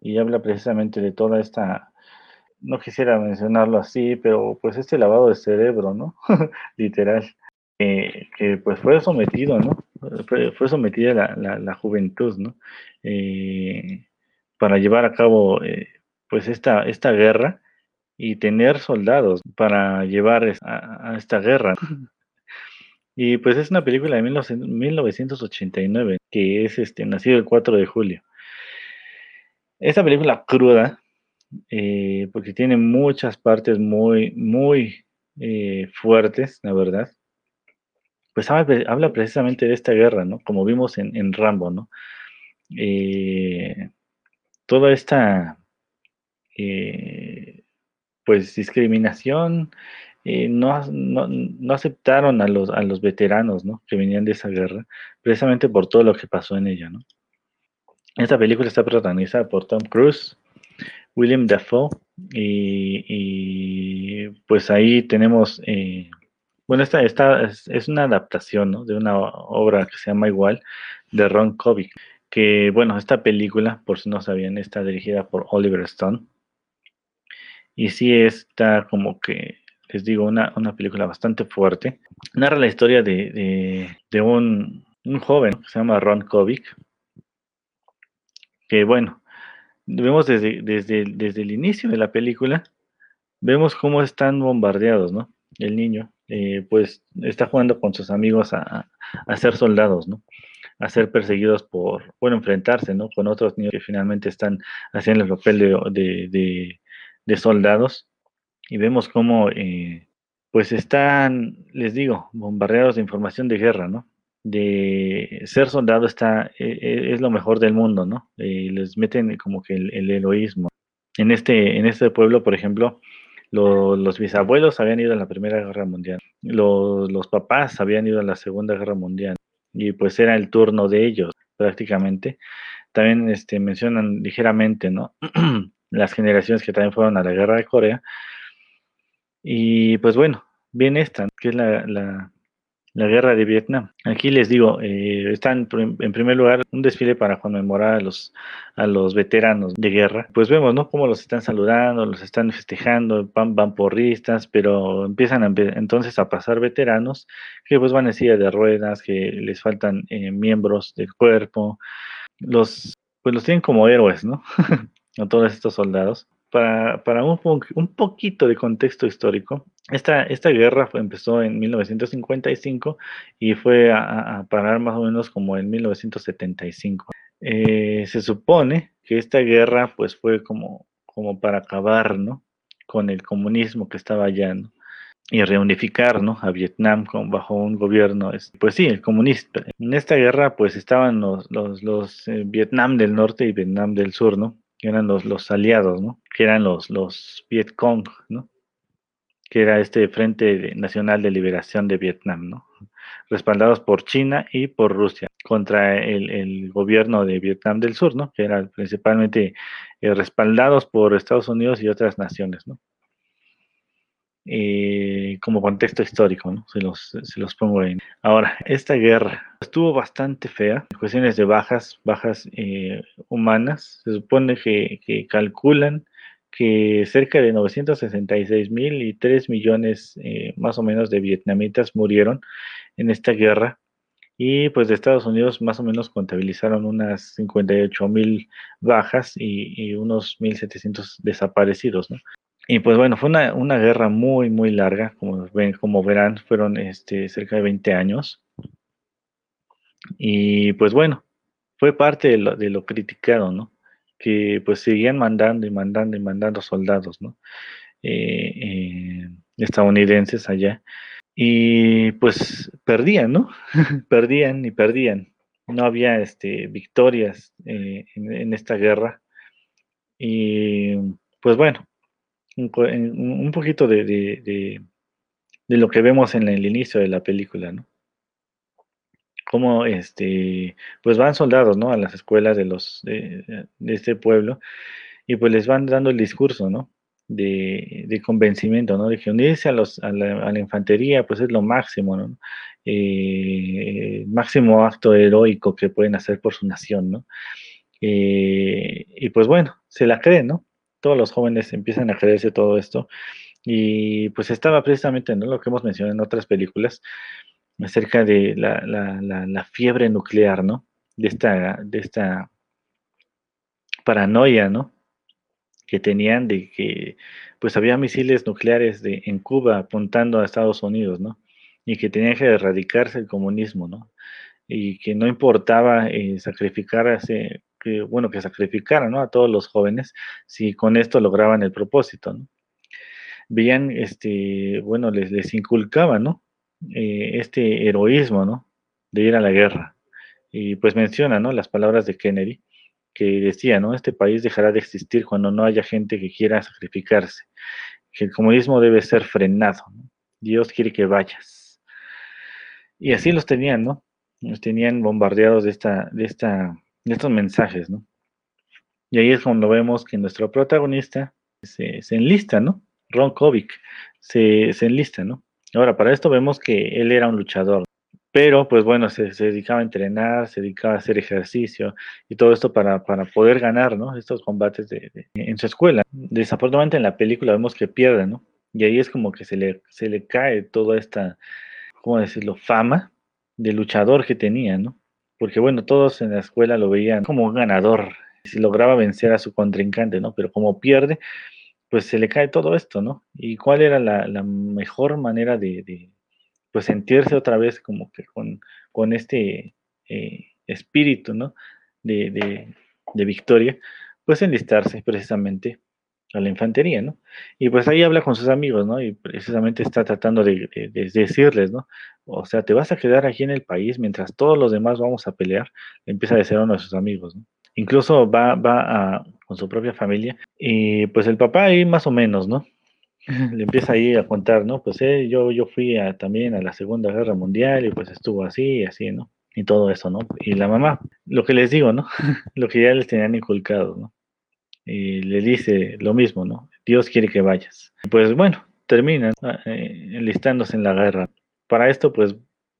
y habla precisamente de toda esta, no quisiera mencionarlo así, pero pues este lavado de cerebro, ¿no? <laughs> Literal, que pues fue sometido, ¿no? Fue, sometida la, la, juventud, ¿no? Eh, para llevar a cabo eh, pues esta, esta guerra y tener soldados para llevar a, esta guerra. Y pues es una película de 1989 que es este, nacido el 4 de julio. Esta película cruda, eh, porque tiene muchas partes muy, muy fuertes, la verdad pues habla, precisamente de esta guerra, ¿no? Como vimos en, Rambo, ¿no? Eh, toda esta, eh, pues, discriminación, eh, no, no, aceptaron a los, a los veteranos, ¿no? Que venían de esa guerra, precisamente por todo lo que pasó en ella, ¿no? Esta película está protagonizada por Tom Cruise, William Dafoe, y, pues ahí tenemos bueno, esta, es, una adaptación de una obra que se llama igual de Ron Kovic, que bueno, esta película, por si no sabían, está dirigida por Oliver Stone. Y sí está como que, les digo, una, película bastante fuerte. Narra la historia de, un, joven que se llama Ron Kovic, que bueno, vemos desde, desde, desde el inicio de la película, vemos cómo están bombardeados, ¿no? El niño eh, pues está jugando con sus amigos a, ser soldados, ¿no? A ser perseguidos por, bueno, enfrentarse, ¿no? Con otros niños que finalmente están haciendo el papel de, de, soldados. Y vemos cómo, eh, pues están, les digo, bombardeados de información de guerra, ¿no? De ser soldado está, e, e, es lo mejor del mundo, ¿no? Eh, les meten como que el, el heroísmo. En este, en este pueblo, por ejemplo, los, bisabuelos habían ido a la Primera Guerra Mundial, los, papás habían ido a la Segunda Guerra Mundial y pues era el turno de ellos prácticamente. También este, mencionan ligeramente ¿no? <clears throat> las generaciones que también fueron a la Guerra de Corea. Y pues bueno, viene esta, que es la guerra de Vietnam. Aquí les digo, eh, están en primer lugar un desfile para conmemorar a los, a los veteranos de guerra. Pues vemos, ¿no? Cómo los están saludando, los están festejando, van, van porristas, pero empiezan entonces a pasar veteranos que pues van en silla de ruedas, que les faltan eh, miembros del cuerpo. Los, pues los tienen como héroes, ¿no? <laughs> a todos estos soldados para, un, un, poquito de contexto histórico, esta, esta guerra empezó en 1955 y fue a, parar más o menos como en 1975. Eh, se supone que esta guerra pues fue como, como para acabar ¿no? con el comunismo que estaba allá y reunificar ¿no? a Vietnam bajo un gobierno, pues sí, el comunista. En esta guerra pues estaban los, los, los eh, Vietnam del norte y Vietnam del sur, ¿no? Que eran los, los aliados, ¿no? Que eran los, los Vietcong, ¿no? Que era este Frente Nacional de Liberación de Vietnam, ¿no? Respaldados por China y por Rusia contra el, gobierno de Vietnam del Sur, ¿no? Que eran principalmente eh, respaldados por Estados Unidos y otras naciones, ¿no? Eh, como contexto histórico, ¿no? Se los, se los pongo ahí. Ahora, esta guerra estuvo bastante fea, cuestiones de bajas, bajas eh, humanas. Se supone que, calculan que cerca de 966 mil y 3 millones eh, más o menos de vietnamitas murieron en esta guerra. Y pues de Estados Unidos más o menos contabilizaron unas 58 mil bajas y, y unos 1.700 desaparecidos, ¿no? Y pues bueno, fue una, guerra muy, muy larga, como, ven, como verán, fueron este, cerca de 20 años. Y pues bueno, fue parte de lo, criticado, ¿no? Que pues seguían mandando y mandando y mandando soldados, ¿no? Eh, eh, estadounidenses allá. Y pues perdían, ¿no? <laughs> perdían y perdían. No había este, victorias eh, en esta guerra. Y pues bueno, un, poquito de, de, lo que vemos en el inicio de la película, ¿no? Cómo este, pues van soldados, ¿no? A las escuelas de los de, este pueblo y pues les van dando el discurso, ¿no? De, de convencimiento, ¿no? De que unirse a, los, a, la, infantería, pues es lo máximo, ¿no? Eh, máximo acto heroico que pueden hacer por su nación, ¿no? Eh, y pues bueno, se la creen, ¿no? Todos los jóvenes empiezan a creerse todo esto. Y pues estaba precisamente ¿no? lo que hemos mencionado en otras películas acerca de la, fiebre nuclear, ¿no? De esta, de esta paranoia, ¿no? Que tenían de que pues había misiles nucleares de, en Cuba apuntando a Estados Unidos, ¿no? Y que tenía que erradicarse el comunismo, ¿no? Y que no importaba eh, sacrificar ese que, bueno, que sacrificaran a todos los jóvenes si con esto lograban el propósito. ¿no? Veían, este, bueno, les, les inculcaban, ¿no? eh, este heroísmo, ¿no? De ir a la guerra. Y pues menciona, ¿no? Las palabras de Kennedy, que decía, ¿no? Este país dejará de existir cuando no haya gente que quiera sacrificarse, que el comunismo debe ser frenado, Dios quiere que vayas. Y así los tenían, ¿no? Los tenían bombardeados de, esta, de, esta, de estos mensajes, ¿no? Y ahí es cuando vemos que nuestro protagonista se, enlista, ¿no? Ron Kovic se, se enlista, ¿no? Ahora, para esto vemos que él era un luchador, pero pues bueno, se, dedicaba a entrenar, se dedicaba a hacer ejercicio y todo esto para, para poder ganar, ¿no? Estos combates de, en su escuela. Desafortunadamente en la película vemos que pierde, ¿no? Y ahí es como que se le, se le cae toda esta, ¿cómo decirlo?, fama de luchador que tenía, ¿no? Porque bueno, todos en la escuela lo veían como un ganador, si lograba vencer a su contrincante, ¿no? Pero como pierde, pues se le cae todo esto, ¿no? ¿Y cuál era la, mejor manera de, pues sentirse otra vez como que con, con este eh, espíritu, ¿no? De, de, victoria, pues enlistarse precisamente a la infantería, ¿no? Y pues ahí habla con sus amigos, ¿no? Y precisamente está tratando de, decirles, ¿no? O sea, te vas a quedar aquí en el país mientras todos los demás vamos a pelear, empieza a decir a uno de sus amigos, ¿no? Incluso va, va con su propia familia y pues el papá ahí más o menos, ¿no? <laughs> Le empieza ahí a contar, ¿no? Pues eh, yo, yo fui también a la Segunda Guerra Mundial y pues estuvo así y así, ¿no? Y todo eso, ¿no? Y la mamá, lo que les digo, ¿no? <laughs> lo que ya les tenían inculcado, ¿no? Y le dice lo mismo, ¿no? Dios quiere que vayas. Pues bueno, terminan eh, enlistándose en la guerra. Para esto, pues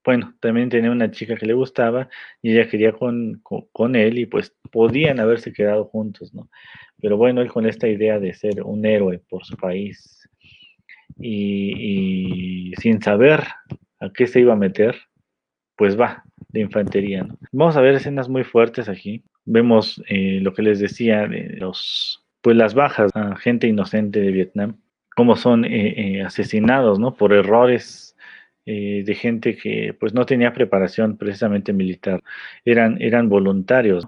bueno, también tenía una chica que le gustaba y ella quería con, con, él y pues podían haberse quedado juntos, ¿no? Pero bueno, él con esta idea de ser un héroe por su país y, sin saber a qué se iba a meter, pues va, de infantería, ¿no? Vamos a ver escenas muy fuertes aquí. Vemos eh, lo que les decía de los, pues las bajas a gente inocente de Vietnam, cómo son eh, eh, asesinados, ¿no? Por errores eh, de gente que pues no tenía preparación precisamente militar, eran, eran voluntarios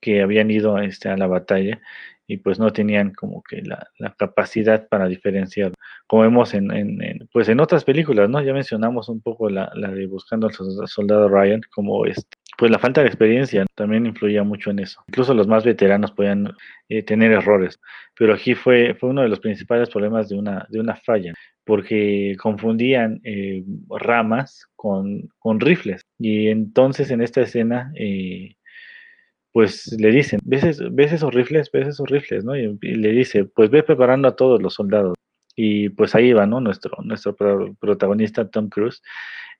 que habían ido este, a la batalla y pues no tenían como que la, capacidad para diferenciar, como vemos en, en, pues en otras películas, ¿no? Ya mencionamos un poco la, la de Buscando al Soldado Ryan, como este, pues la falta de experiencia también influía mucho en eso. Incluso los más veteranos podían eh, tener errores, pero aquí fue, fue uno de los principales problemas de una, de una falla porque confundían eh, ramas con, rifles. Y entonces en esta escena, eh, pues le dicen, ¿ves, ¿ves, esos rifles? ¿Ves esos rifles? ¿no? Y, le dice, pues ve preparando a todos los soldados. Y pues ahí va, ¿no? Nuestro, nuestro protagonista Tom Cruise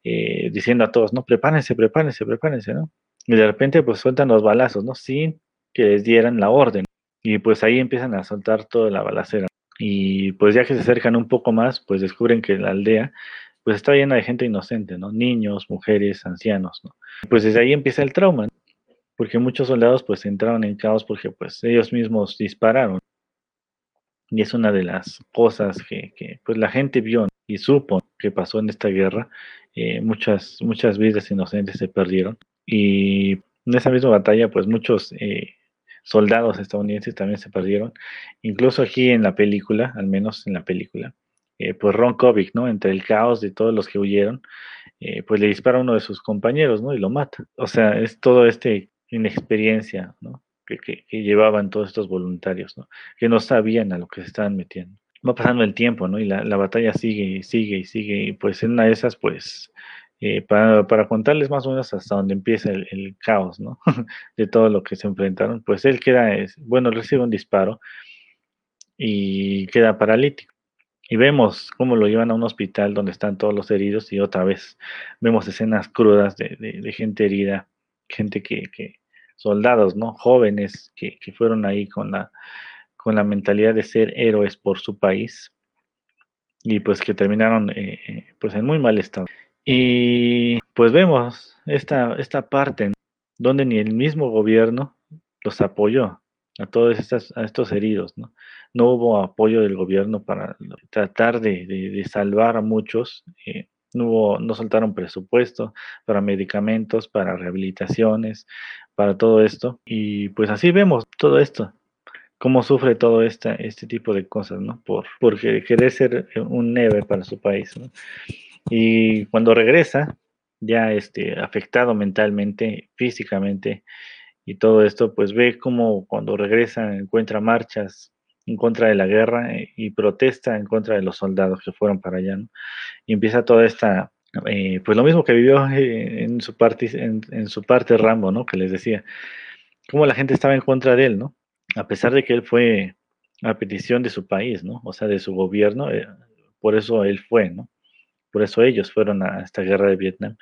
eh, diciendo a todos, no, prepárense, prepárense, prepárense, ¿no? Y de repente pues sueltan los balazos, ¿no? Sin que les dieran la orden. Y pues ahí empiezan a soltar toda la balacera. Y pues ya que se acercan un poco más, pues descubren que la aldea pues está llena de gente inocente, ¿no? Niños, mujeres, ancianos, ¿no? Pues desde ahí empieza el trauma, porque muchos soldados pues entraron en caos porque pues ellos mismos dispararon. Y es una de las cosas que, pues la gente vio y supo que pasó en esta guerra. Eh, muchas, muchas vidas inocentes se perdieron. Y en esa misma batalla pues muchos eh, soldados estadounidenses también se perdieron. Incluso aquí en la película, al menos en la película, eh, pues Ron Kovic, ¿no? Entre el caos de todos los que huyeron, pues le dispara a uno de sus compañeros, ¿no? Y lo mata. O sea, es todo este inexperiencia, ¿no? Que, que, llevaban todos estos voluntarios. Que no sabían a lo que se estaban metiendo. Va pasando el tiempo, ¿no? Y la, la batalla sigue y sigue y sigue. Y pues en una de esas, pues eh, para, contarles más o menos hasta donde empieza el, caos, ¿no? <laughs> de todo lo que se enfrentaron, pues él queda, bueno, recibe un disparo y queda paralítico. Y vemos cómo lo llevan a un hospital donde están todos los heridos y otra vez vemos escenas crudas de, gente herida, gente que, soldados, ¿no? Jóvenes que, fueron ahí con la, con la mentalidad de ser héroes por su país y pues que terminaron eh, eh, pues en muy mal estado. Y pues vemos esta, esta parte donde ni el mismo gobierno los apoyó a todos estos heridos. ¿no? no hubo apoyo del gobierno para tratar de, salvar a muchos. Eh, no, hubo, no soltaron presupuesto para medicamentos, para rehabilitaciones, para todo esto. Y pues así vemos todo esto, cómo sufre todo esta, este tipo de cosas, ¿no? Por, por querer ser un neve para su país, ¿no? Y cuando regresa, ya este, afectado mentalmente, físicamente y todo esto, pues ve como cuando regresa encuentra marchas en contra de la guerra eh, y protesta en contra de los soldados que fueron para allá, Y empieza toda esta, eh, pues lo mismo que vivió eh, en su parte, en, su parte Rambo, ¿no? Que les decía, cómo la gente estaba en contra de él, ¿no? A pesar de que él fue a petición de su país, ¿no? O sea, de su gobierno, por eso él fue, ¿no? Por eso ellos fueron a esta guerra de Vietnam.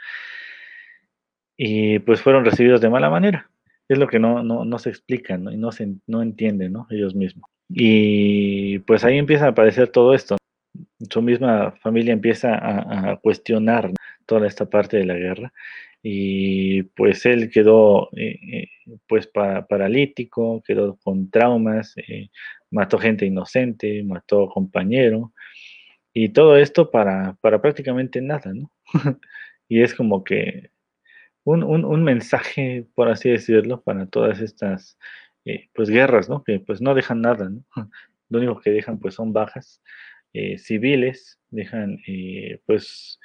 Y pues fueron recibidos de mala manera. Es lo que no, no, se explica ¿no? y no se no entienden ¿no? ellos mismos. Y pues ahí empieza a aparecer todo esto. Su misma familia empieza a, cuestionar toda esta parte de la guerra y pues él quedó eh, eh, pues paralítico, quedó con traumas, eh, mató gente inocente, mató compañero y todo esto para, para prácticamente nada, <laughs> y es como que un, un, mensaje, por así decirlo, para todas estas pues guerras, ¿no? Que pues no dejan nada. <laughs> Lo único que dejan pues son bajas eh, civiles, dejan eh, pues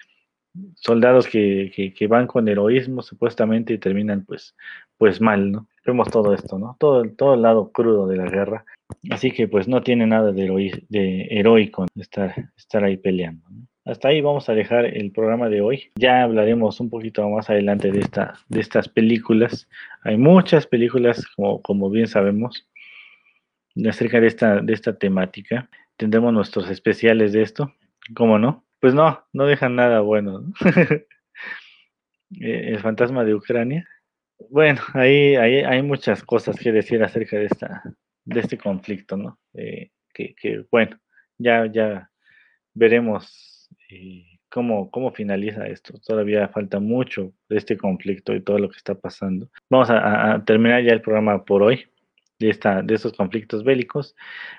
soldados que, que, van con heroísmo supuestamente y terminan pues, pues mal, ¿no? Vemos todo esto, ¿no? Todo, todo el lado crudo de la guerra. Así que pues no tiene nada de, de heroico estar, estar ahí peleando. Hasta ahí vamos a dejar el programa de hoy. Ya hablaremos un poquito más adelante de, esta, de estas películas. Hay muchas películas, como, como bien sabemos, acerca de esta, de esta temática. Tendremos nuestros especiales de esto. ¿Cómo no? Pues no, no dejan nada bueno. <laughs> Eh, el fantasma de Ucrania. Bueno, ahí, hay muchas cosas que decir acerca de, esta, de este conflicto, ¿no? Eh, que, bueno, ya, ya veremos eh, cómo, cómo finaliza esto. Todavía falta mucho de este conflicto y todo lo que está pasando. Vamos a, terminar ya el programa por hoy de, de estos conflictos bélicos,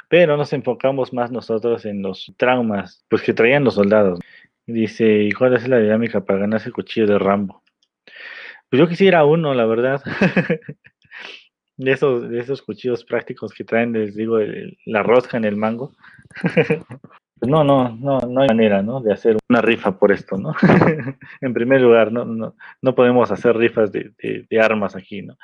pero nos enfocamos más nosotros en los traumas pues, que traían los soldados. Dice, ¿y cuál es la dinámica para ganarse el cuchillo de Rambo? Pues yo quisiera uno, la verdad. <laughs> de esos, de esos cuchillos prácticos que traen, les digo, la rosca en el mango. <laughs> no, no, no, no hay manera, ¿no? De hacer una rifa por esto, ¿no? <laughs> en primer lugar, no, no, no podemos hacer rifas de, de, armas aquí, ¿no?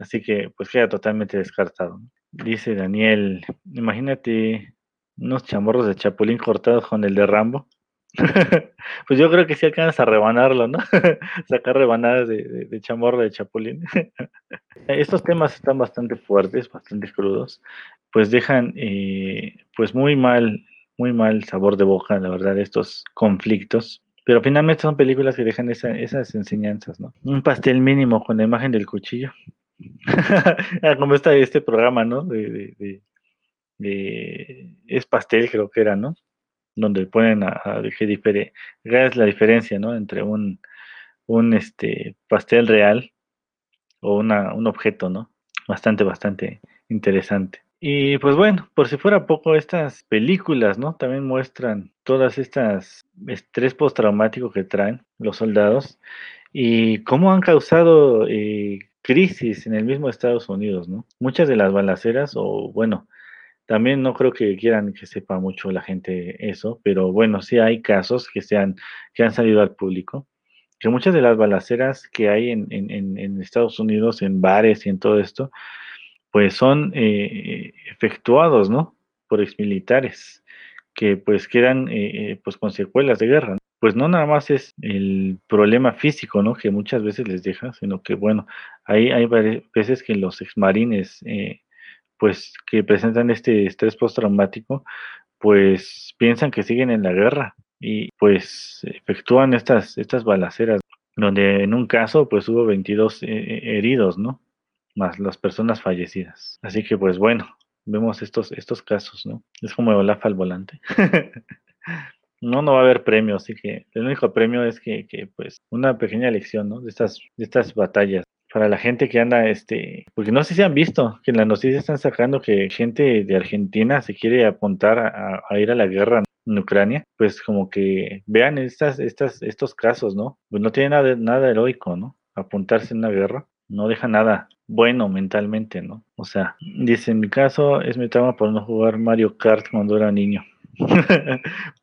Así que, pues queda totalmente descartado. Dice Daniel, imagínate unos chamorros de chapulín cortados con el de Rambo. <laughs> pues yo creo que sí alcanzas a rebanarlo, ¿no? <laughs> Sacar rebanadas de, de, chamorro de chapulín. <laughs> Estos temas están bastante fuertes, bastante crudos, pues dejan eh, pues muy mal, muy mal sabor de boca, la verdad, estos conflictos. Pero finalmente son películas que dejan esas enseñanzas, ¿no? Un pastel mínimo con la imagen del cuchillo. <laughs> Ah, como está este programa, ¿no? de, es pastel, creo que era, ¿no? donde ponen a, que es la diferencia, ¿no? Entre un, un este, pastel real o una, un objeto, ¿no? Bastante, bastante interesante. Y pues bueno, por si fuera poco, estas películas, ¿no? También muestran todas estas estrés postraumático que traen los soldados y cómo han causado eh, crisis en el mismo Estados Unidos, ¿no? Muchas de las balaceras, o bueno, también no creo que quieran que sepa mucho la gente eso, pero bueno, sí hay casos que, se han, que han salido al público, que muchas de las balaceras que hay en, en, Estados Unidos, en bares y en todo esto, pues son eh, efectuados, ¿no? Por exmilitares, que pues quedan eh, eh, pues con secuelas de guerra. Pues no nada más es el problema físico, ¿no? Que muchas veces les deja, sino que bueno, hay, hay veces que los exmarines eh, pues que presentan este estrés postraumático, pues piensan que siguen en la guerra y pues efectúan estas, estas balaceras, donde en un caso pues hubo 22 eh, heridos, ¿no? Más las personas fallecidas. Así que pues bueno, vemos estos, estos casos, ¿no? Es como Olaf al volante. <laughs> no, no va a haber premio, así que el único premio es que, que, pues una pequeña lección, ¿no? De estas, de estas batallas para la gente que anda, este, porque no sé si han visto que en la noticia están sacando que gente de Argentina se quiere apuntar a, ir a la guerra en Ucrania, pues como que vean estas, estas, estos casos, ¿no? Pues no tiene nada, nada heroico, ¿no? Apuntarse en una guerra no deja nada bueno mentalmente, ¿no? O sea, dice, en mi caso es mi trauma por no jugar Mario Kart cuando era niño. <laughs>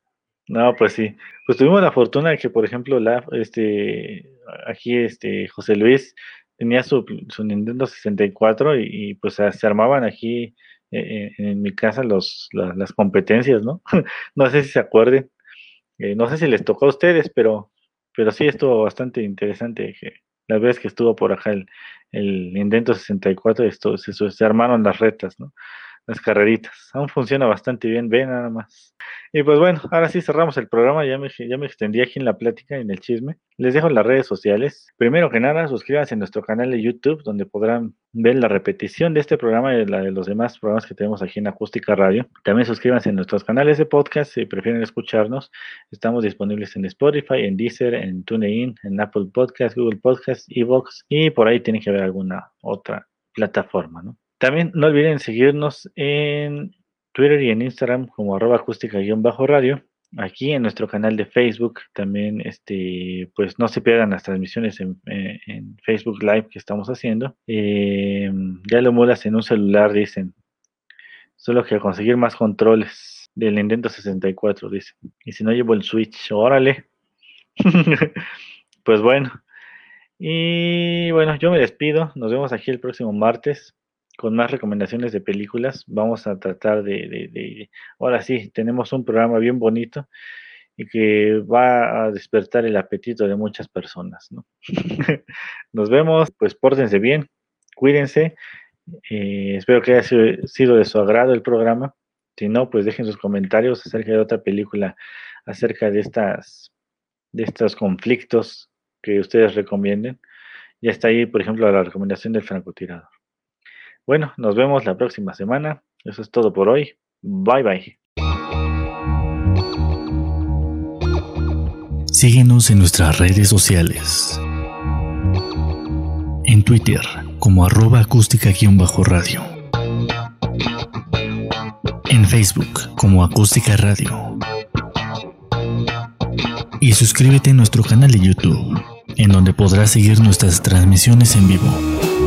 No, pues sí. Pues tuvimos la fortuna de que, por ejemplo, la, este, aquí, este, José Luis tenía su, su Nintendo 64 y, y pues se armaban aquí eh, en mi casa los, las competencias, ¿no? <laughs> no sé si se acuerden. Eh, no sé si les tocó a ustedes, pero, pero sí estuvo bastante interesante. Que la vez que estuvo por acá el, el Nintendo 64, esto, se, se armaron las retas, ¿no? Las carreritas. Aún funciona bastante bien, ve nada más. Y pues bueno, ahora sí cerramos el programa, ya me, ya me extendí aquí en la plática, en el chisme. Les dejo las redes sociales. Primero que nada, suscríbanse a nuestro canal de YouTube, donde podrán ver la repetición de este programa y la de los demás programas que tenemos aquí en Acústica Radio. También suscríbanse a nuestros canales de podcast si prefieren escucharnos. Estamos disponibles en Spotify, en Deezer, en TuneIn, en Apple Podcast, Google Podcast, Evox y por ahí tienen que ver alguna otra plataforma, ¿no? También no olviden seguirnos en Twitter y en Instagram como arroba acústica-radio. Aquí en nuestro canal de Facebook también, este, pues no se pierdan las transmisiones en, eh, Facebook Live que estamos haciendo. Eh, ya lo mulas en un celular, dicen. Solo que conseguir más controles del Nintendo 64, dicen. Y si no llevo el Switch, órale. <laughs> pues bueno. Y bueno, yo me despido. Nos vemos aquí el próximo martes con más recomendaciones de películas. Vamos a tratar de, ahora sí, tenemos un programa bien bonito y que va a despertar el apetito de muchas personas. ¿no? <laughs> Nos vemos, pues pórtense bien, cuídense. Eh, espero que haya sido de su agrado el programa. Si no, pues dejen sus comentarios acerca de otra película, acerca de estas, de estos conflictos que ustedes recomienden. Ya está ahí, por ejemplo, la recomendación del francotirador. Bueno, nos vemos la próxima semana. Eso es todo por hoy. Bye bye. Síguenos en nuestras redes sociales. En Twitter como arroba acústica-radio. En Facebook como acústica radio. Y suscríbete a nuestro canal de YouTube, en donde podrás seguir nuestras transmisiones en vivo.